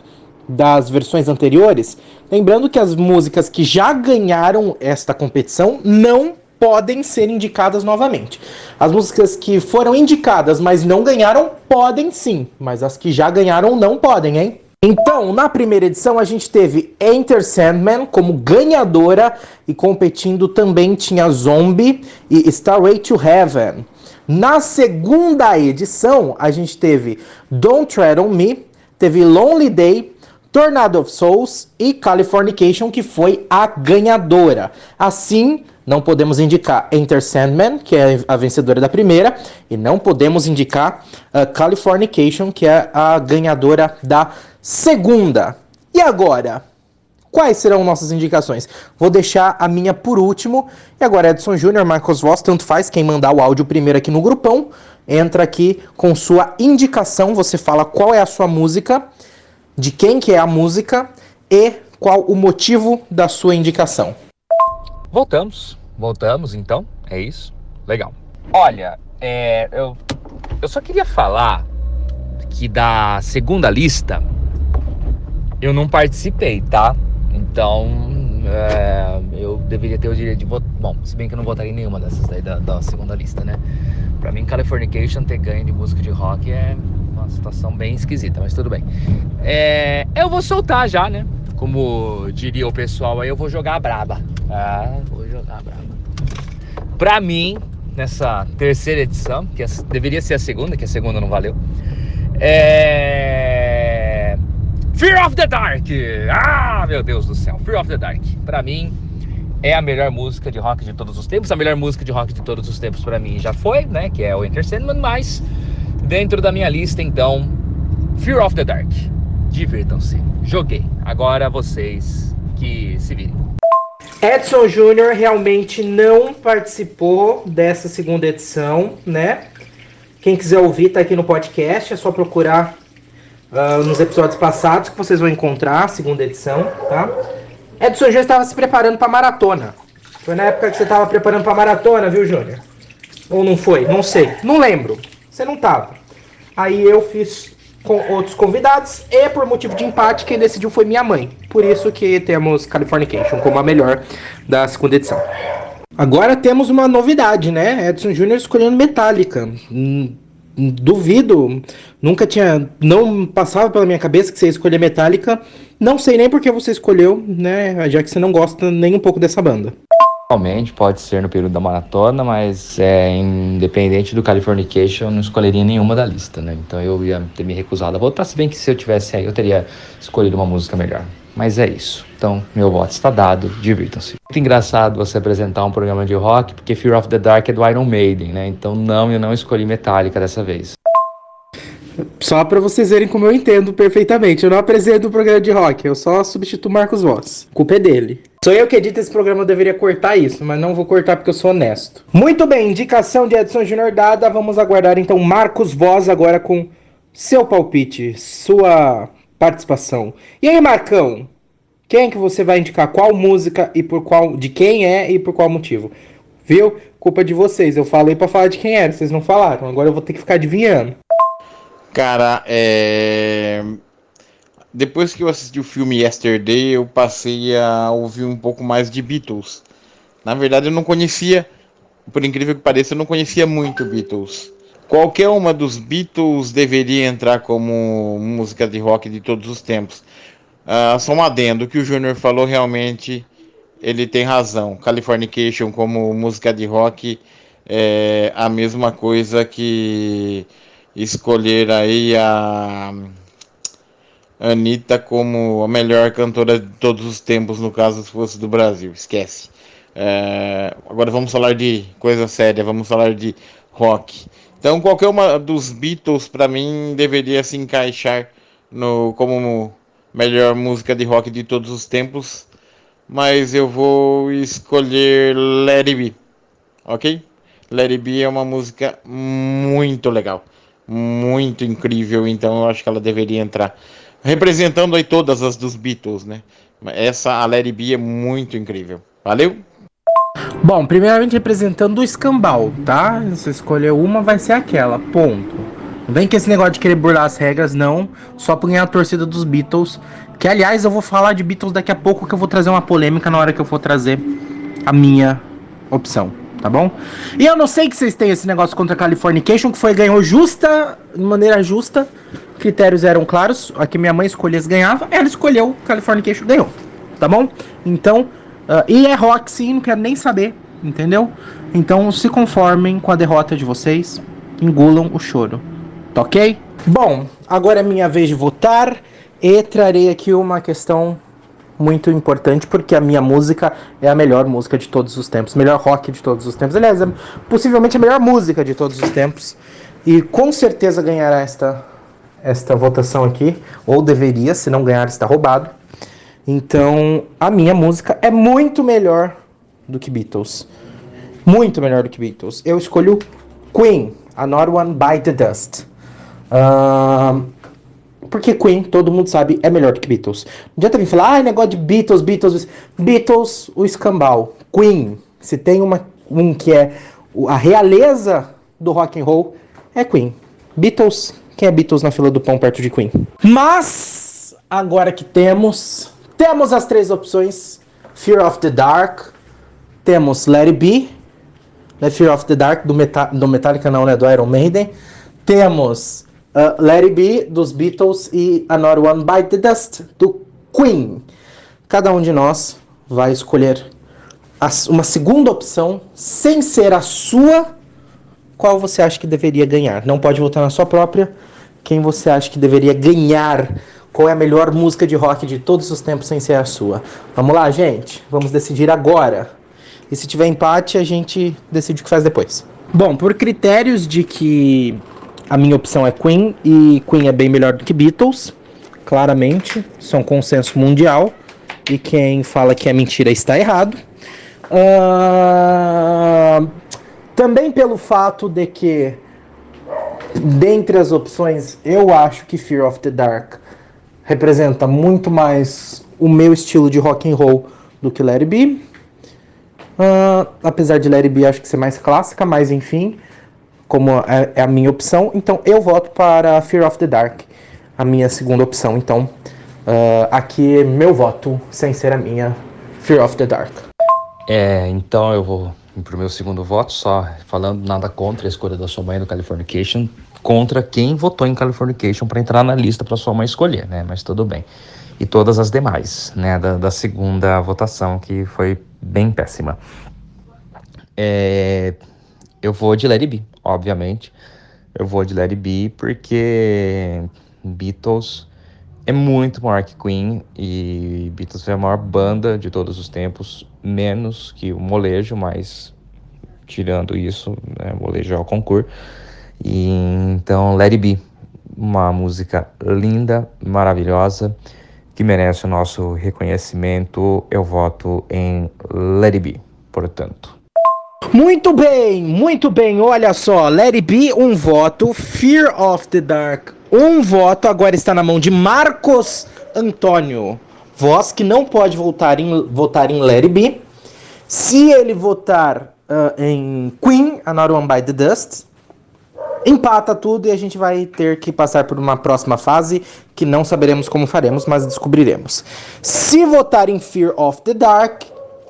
Speaker 5: das versões anteriores, lembrando que as músicas que já ganharam esta competição não podem ser indicadas novamente. As músicas que foram indicadas, mas não ganharam, podem sim, mas as que já ganharam não podem, hein? Então, na primeira edição, a gente teve Enter Sandman como ganhadora e competindo também tinha Zombie e Starway to Heaven. Na segunda edição, a gente teve Don't Tread on Me, teve Lonely Day, Tornado of Souls e Californication, que foi a ganhadora. Assim, não podemos indicar Enter Sandman, que é a vencedora da primeira, e não podemos indicar uh, Californication, que é a ganhadora da segunda. E agora? Quais serão nossas indicações? Vou deixar a minha por último. E agora, Edson Júnior, Marcos Voss, tanto faz quem mandar o áudio primeiro aqui no grupão. Entra aqui com sua indicação. Você fala qual é a sua música, de quem que é a música e qual o motivo da sua indicação.
Speaker 2: Voltamos, voltamos então, é isso? Legal. Olha, é, eu, eu só queria falar que da segunda lista eu não participei, tá? Então é, eu deveria ter o direito de votar. Bom, se bem que eu não votaria em nenhuma dessas aí da, da segunda lista, né? Pra mim, Californication ter ganho de música de rock é uma situação bem esquisita, mas tudo bem. É, eu vou soltar já, né? Como diria o pessoal aí, eu vou jogar a braba. Ah, vou jogar a braba. Pra mim, nessa terceira edição, que deveria ser a segunda, que a segunda não valeu, é. Fear of the Dark! Ah, meu Deus do céu, Fear of the Dark. Pra mim, é a melhor música de rock de todos os tempos. A melhor música de rock de todos os tempos para mim já foi, né? Que é o Enter Sandman, mas dentro da minha lista, então, Fear of the Dark. Divirtam-se. Joguei. Agora vocês que se virem.
Speaker 5: Edson Júnior realmente não participou dessa segunda edição, né? Quem quiser ouvir, tá aqui no podcast, é só procurar uh, nos episódios passados que vocês vão encontrar segunda edição, tá? Edson Júnior estava se preparando para maratona. Foi na época que você estava preparando para maratona, viu, Júnior? Ou não foi? Não sei. Não lembro. Você não tava. Aí eu fiz com outros convidados e por motivo de empate quem decidiu foi minha mãe. Por isso que temos Californication como a melhor da segunda edição. Agora temos uma novidade, né? Edson Júnior escolhendo Metallica. Duvido, nunca tinha, não passava pela minha cabeça que você ia escolher Metallica. Não sei nem por que você escolheu, né? Já que você não gosta nem um pouco dessa banda.
Speaker 2: Realmente pode ser no período da maratona, mas é, independente do Californication, eu não escolheria nenhuma da lista, né? Então eu ia ter me recusado a votar, se bem que se eu tivesse aí, eu teria escolhido uma música melhor. Mas é isso. Então, meu voto está dado, divirtam-se. Muito engraçado você apresentar um programa de rock, porque Fear of the Dark é do Iron Maiden, né? Então não, eu não escolhi Metallica dessa vez.
Speaker 5: Só para vocês verem como eu entendo perfeitamente. Eu não apresento o programa de rock, eu só substituo Marcos Voss. Culpa é dele. Sou eu que edito esse programa, eu deveria cortar isso, mas não vou cortar porque eu sou honesto. Muito bem, indicação de Edson Júnior dada. Vamos aguardar então Marcos Voz agora com seu palpite, sua participação. E aí, Marcão? Quem que você vai indicar? Qual música e por qual. De quem é e por qual motivo? Viu? Culpa de vocês. Eu falei para falar de quem era, vocês não falaram. Agora eu vou ter que ficar adivinhando.
Speaker 3: Cara, é. Depois que eu assisti o filme Yesterday, eu passei a ouvir um pouco mais de Beatles. Na verdade, eu não conhecia, por incrível que pareça, eu não conhecia muito Beatles. Qualquer uma dos Beatles deveria entrar como música de rock de todos os tempos. Uh, só um adendo, o que o Júnior falou realmente, ele tem razão. Californication como música de rock é a mesma coisa que escolher aí a Anitta como a melhor cantora de todos os tempos, no caso se fosse do Brasil, esquece. É, agora vamos falar de coisa séria, vamos falar de rock. Então qualquer uma dos Beatles para mim deveria se encaixar no como melhor música de rock de todos os tempos, mas eu vou escolher Let It Be, ok? Let It Be é uma música muito legal muito incrível, então eu acho que ela deveria entrar. Representando aí todas as dos Beatles, né? Essa, a Larry B, é muito incrível. Valeu?
Speaker 5: Bom, primeiramente representando o escambau, tá? Se escolher uma, vai ser aquela, ponto. Não vem com esse negócio de querer burlar as regras, não. Só por ganhar a torcida dos Beatles. Que, aliás, eu vou falar de Beatles daqui a pouco, que eu vou trazer uma polêmica na hora que eu for trazer a minha opção, tá bom? E eu não sei que vocês têm esse negócio contra a Californication, que foi ganhou justa, de maneira justa. Critérios eram claros. Aqui minha mãe escolhia ganhava, ela escolheu Californication, ganhou. Tá bom? Então, uh, e é rock sim, não quero nem saber, entendeu? Então se conformem com a derrota de vocês, engulam o choro. Tá ok? Bom, agora é minha vez de votar e trarei aqui uma questão muito importante porque a minha música é a melhor música de todos os tempos, melhor rock de todos os tempos. Aliás, é possivelmente a melhor música de todos os tempos e com certeza ganhará esta esta votação aqui, ou deveria, se não ganhar está roubado. Então, a minha música é muito melhor do que Beatles. Muito melhor do que Beatles. Eu escolho Queen, Another One by the Dust. Uh, porque Queen, todo mundo sabe, é melhor do que Beatles. Não adianta vir falar, ah, negócio de Beatles, Beatles. Beatles, o escambau. Queen, se tem uma, um que é a realeza do rock and roll, é Queen. Beatles, quem é Beatles na fila do pão perto de Queen? Mas, agora que temos, temos as três opções. Fear of the Dark, temos Let It Be, né, Fear of the Dark do, Meta do Metallica, não, né, do Iron Maiden. Temos uh, Let It Be dos Beatles e Another One by the Dust do Queen. Cada um de nós vai escolher uma segunda opção sem ser a sua. Qual você acha que deveria ganhar? Não pode votar na sua própria. Quem você acha que deveria ganhar? Qual é a melhor música de rock de todos os tempos sem ser a sua? Vamos lá, gente. Vamos decidir agora. E se tiver empate, a gente decide o que faz depois. Bom, por critérios de que a minha opção é Queen e Queen é bem melhor do que Beatles, claramente, isso é um consenso mundial e quem fala que é mentira está errado. Uh, também pelo fato de que, dentre as opções, eu acho que Fear of the Dark representa muito mais o meu estilo de rock and roll do que It Be. Uh, apesar de It Be acho que ser mais clássica, mas enfim, como é, é, a minha opção, então eu voto para Fear of the Dark, a minha segunda opção. Então uh, aqui meu voto, sem ser a minha, Fear of the Dark.
Speaker 9: É, então eu vou pro meu segundo voto, só falando nada contra a escolha da sua mãe no Californication, contra quem votou em Californication para entrar na lista para sua mãe escolher, né? Mas tudo bem. E todas as demais, né? Da, da segunda votação, que foi bem péssima. É, eu vou de It Be, obviamente. Eu vou de It Be porque Beatles é muito maior que Queen e Beatles é a maior banda de todos os tempos, menos que o Molejo, mas tirando isso, né, Molejo é o concurso. E, então, Let It Be, uma música linda, maravilhosa, que merece o nosso reconhecimento. Eu voto em Let It Be, portanto.
Speaker 5: Muito bem, muito bem. Olha só, Let It Be, um voto. Fear of the Dark, um voto. Agora está na mão de Marcos Antônio. Voz que não pode votar em, votar em Let It Be. Se ele votar uh, em Queen, Another One by the Dust, empata tudo e a gente vai ter que passar por uma próxima fase que não saberemos como faremos, mas descobriremos. Se votar em Fear of the Dark,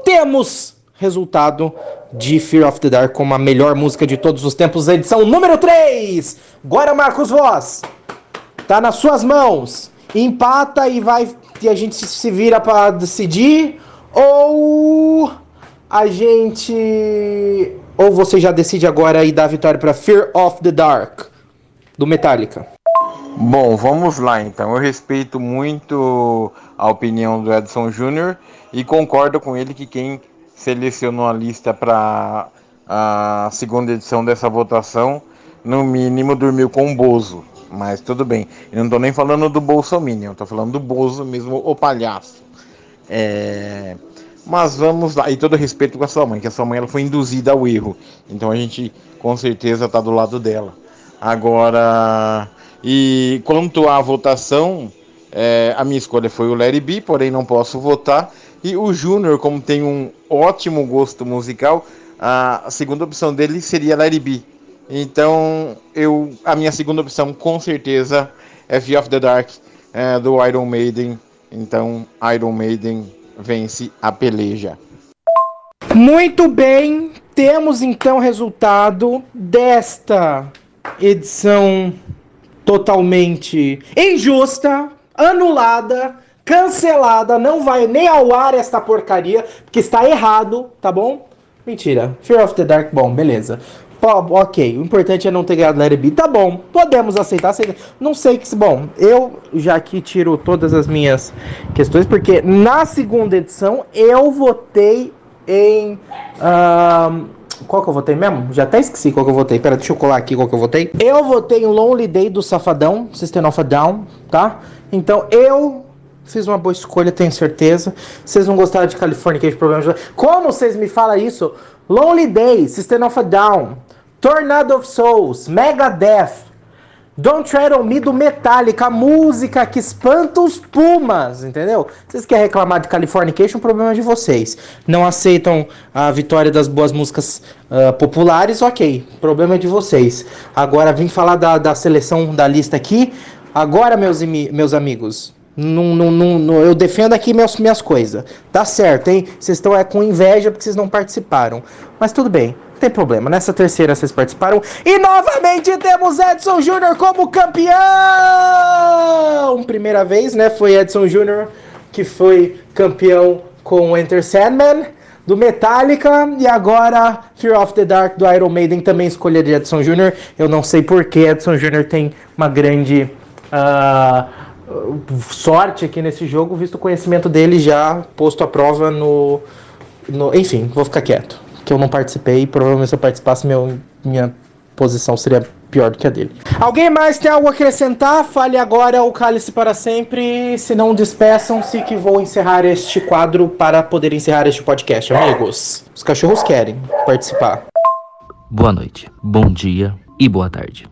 Speaker 5: temos resultado de Fear of the Dark como a melhor música de todos os tempos, edição número 3. Agora, Marcos Voz, tá nas suas mãos. Empata e vai e a gente se vira para decidir ou a gente ou você já decide agora e dá a vitória para Fear of the Dark do Metallica?
Speaker 3: Bom, vamos lá então. Eu respeito muito a opinião do Edson Júnior e concordo com ele que quem selecionou a lista para a segunda edição dessa votação, no mínimo dormiu com o Bozo. Mas tudo bem. Eu não estou nem falando do Bolsonaro, estou falando do Bozo mesmo, o palhaço. É... Mas vamos lá, e todo respeito com a sua mãe, que a sua mãe ela foi induzida ao erro. Então a gente com certeza está do lado dela. Agora, e quanto à votação, é, a minha escolha foi o Larry B, porém não posso votar. E o Júnior, como tem um ótimo gosto musical, a segunda opção dele seria Larry B. Então, eu, a minha segunda opção, com certeza, é Fear of the Dark, é, do Iron Maiden. Então, Iron Maiden vence a peleja.
Speaker 5: Muito bem, temos então o resultado desta edição totalmente injusta, anulada, cancelada, não vai nem ao ar esta porcaria, porque está errado, tá bom? Mentira. Fear of the Dark, bom, beleza. Pô, ok, o importante é não ter ganhado Larry B. Tá bom, podemos aceitar, aceitar. Não sei que. Bom, eu já aqui tiro todas as minhas questões, porque na segunda edição eu votei em. qual que eu votei mesmo? Já até esqueci qual que eu votei. Pera, deixa eu colar aqui qual que eu votei. Eu votei em Lonely Day do Safadão, System of a Down, tá? Então eu fiz uma boa escolha, tenho certeza. Vocês não gostaram de California Problemas? de- Como vocês me falam isso? Lonely Day, System of a Down, Tornado of Souls, Megadeth, Don't Tread on Me do Metallica, a música que espanta os pumas, entendeu? Vocês querem reclamar de Californication, o problema é de vocês. Não aceitam a vitória das boas músicas ah, populares, ok, problema é de vocês. Agora vim falar da, da seleção da lista aqui. Agora, meus, meus amigos, eu defendo aqui meus, minhas coisas. Tá certo, hein? Vocês estão é, com inveja porque vocês não participaram. Mas tudo bem, não tem problema. Nessa terceira vocês participaram. E novamente temos Edson Júnior como campeão! Primeira vez, né? Foi Edson Júnior que foi campeão com Enter Sandman do Metallica e agora Fear of the Dark do Iron Maiden também escolheria Edson Júnior. Eu não sei por que Edson Júnior tem uma grande ah, sorte aqui nesse jogo, visto o conhecimento dele já posto à prova no, no- Enfim, vou ficar quieto. Que eu não participei, provavelmente se eu participasse, meu, minha posição seria pior do que a dele. Alguém mais tem algo a acrescentar? Fale agora ou cale-se para sempre. Se não, despeçam-se que vou encerrar este quadro para poder encerrar este podcast, amigos. Os cachorros querem participar.
Speaker 9: Boa noite, bom dia e boa tarde.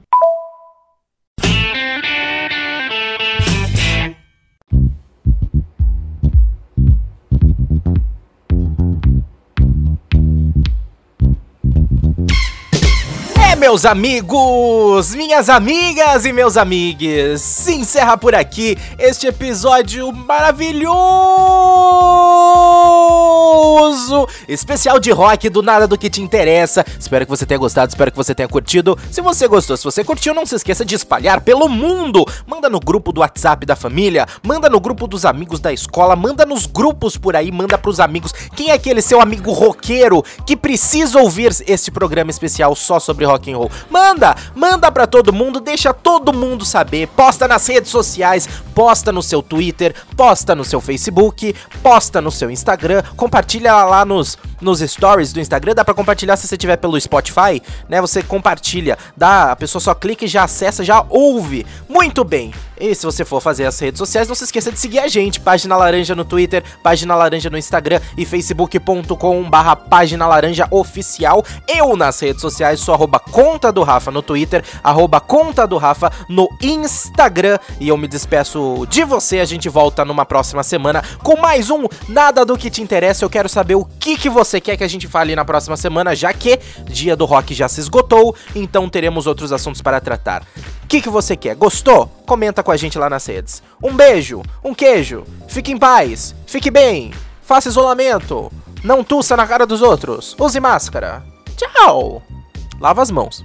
Speaker 10: Meus amigos, minhas amigas e meus amigues, se encerra por aqui este episódio maravilhoso, especial de rock do Nada do que te interessa. Espero que você tenha gostado, espero que você tenha curtido. Se você gostou, se você curtiu, não se esqueça de espalhar pelo mundo. Manda no grupo do WhatsApp da família, manda no grupo dos amigos da escola, manda nos grupos por aí, manda pros amigos. Quem é aquele seu amigo roqueiro que precisa ouvir este programa especial só sobre rock and roll? Manda, manda pra todo mundo, deixa todo mundo saber. Posta nas redes sociais, posta no seu Twitter, posta no seu Facebook, posta no seu Instagram, compartilha lá nos nos stories do Instagram, dá pra compartilhar se você tiver pelo Spotify, né? Você compartilha, dá, a pessoa só clica e já acessa, já ouve. Muito bem. E se você for fazer as redes sociais, não se esqueça de seguir a gente, página laranja no Twitter, página laranja no Instagram e facebook.com/barra página laranja oficial. Eu nas redes sociais sou arroba conta do Rafa no Twitter, arroba conta do Rafa no Instagram e eu me despeço de você. A gente volta numa próxima semana com mais um Nada do que te interessa. Eu quero saber o que que você quer que a gente fale na próxima semana, já que dia do rock já se esgotou, então teremos outros assuntos para tratar. O que que você quer? Gostou? Comenta com a gente lá nas redes. Um beijo, um queijo. Fique em paz, fique bem, faça isolamento, não tussa na cara dos outros, use máscara. Tchau. Lava as mãos.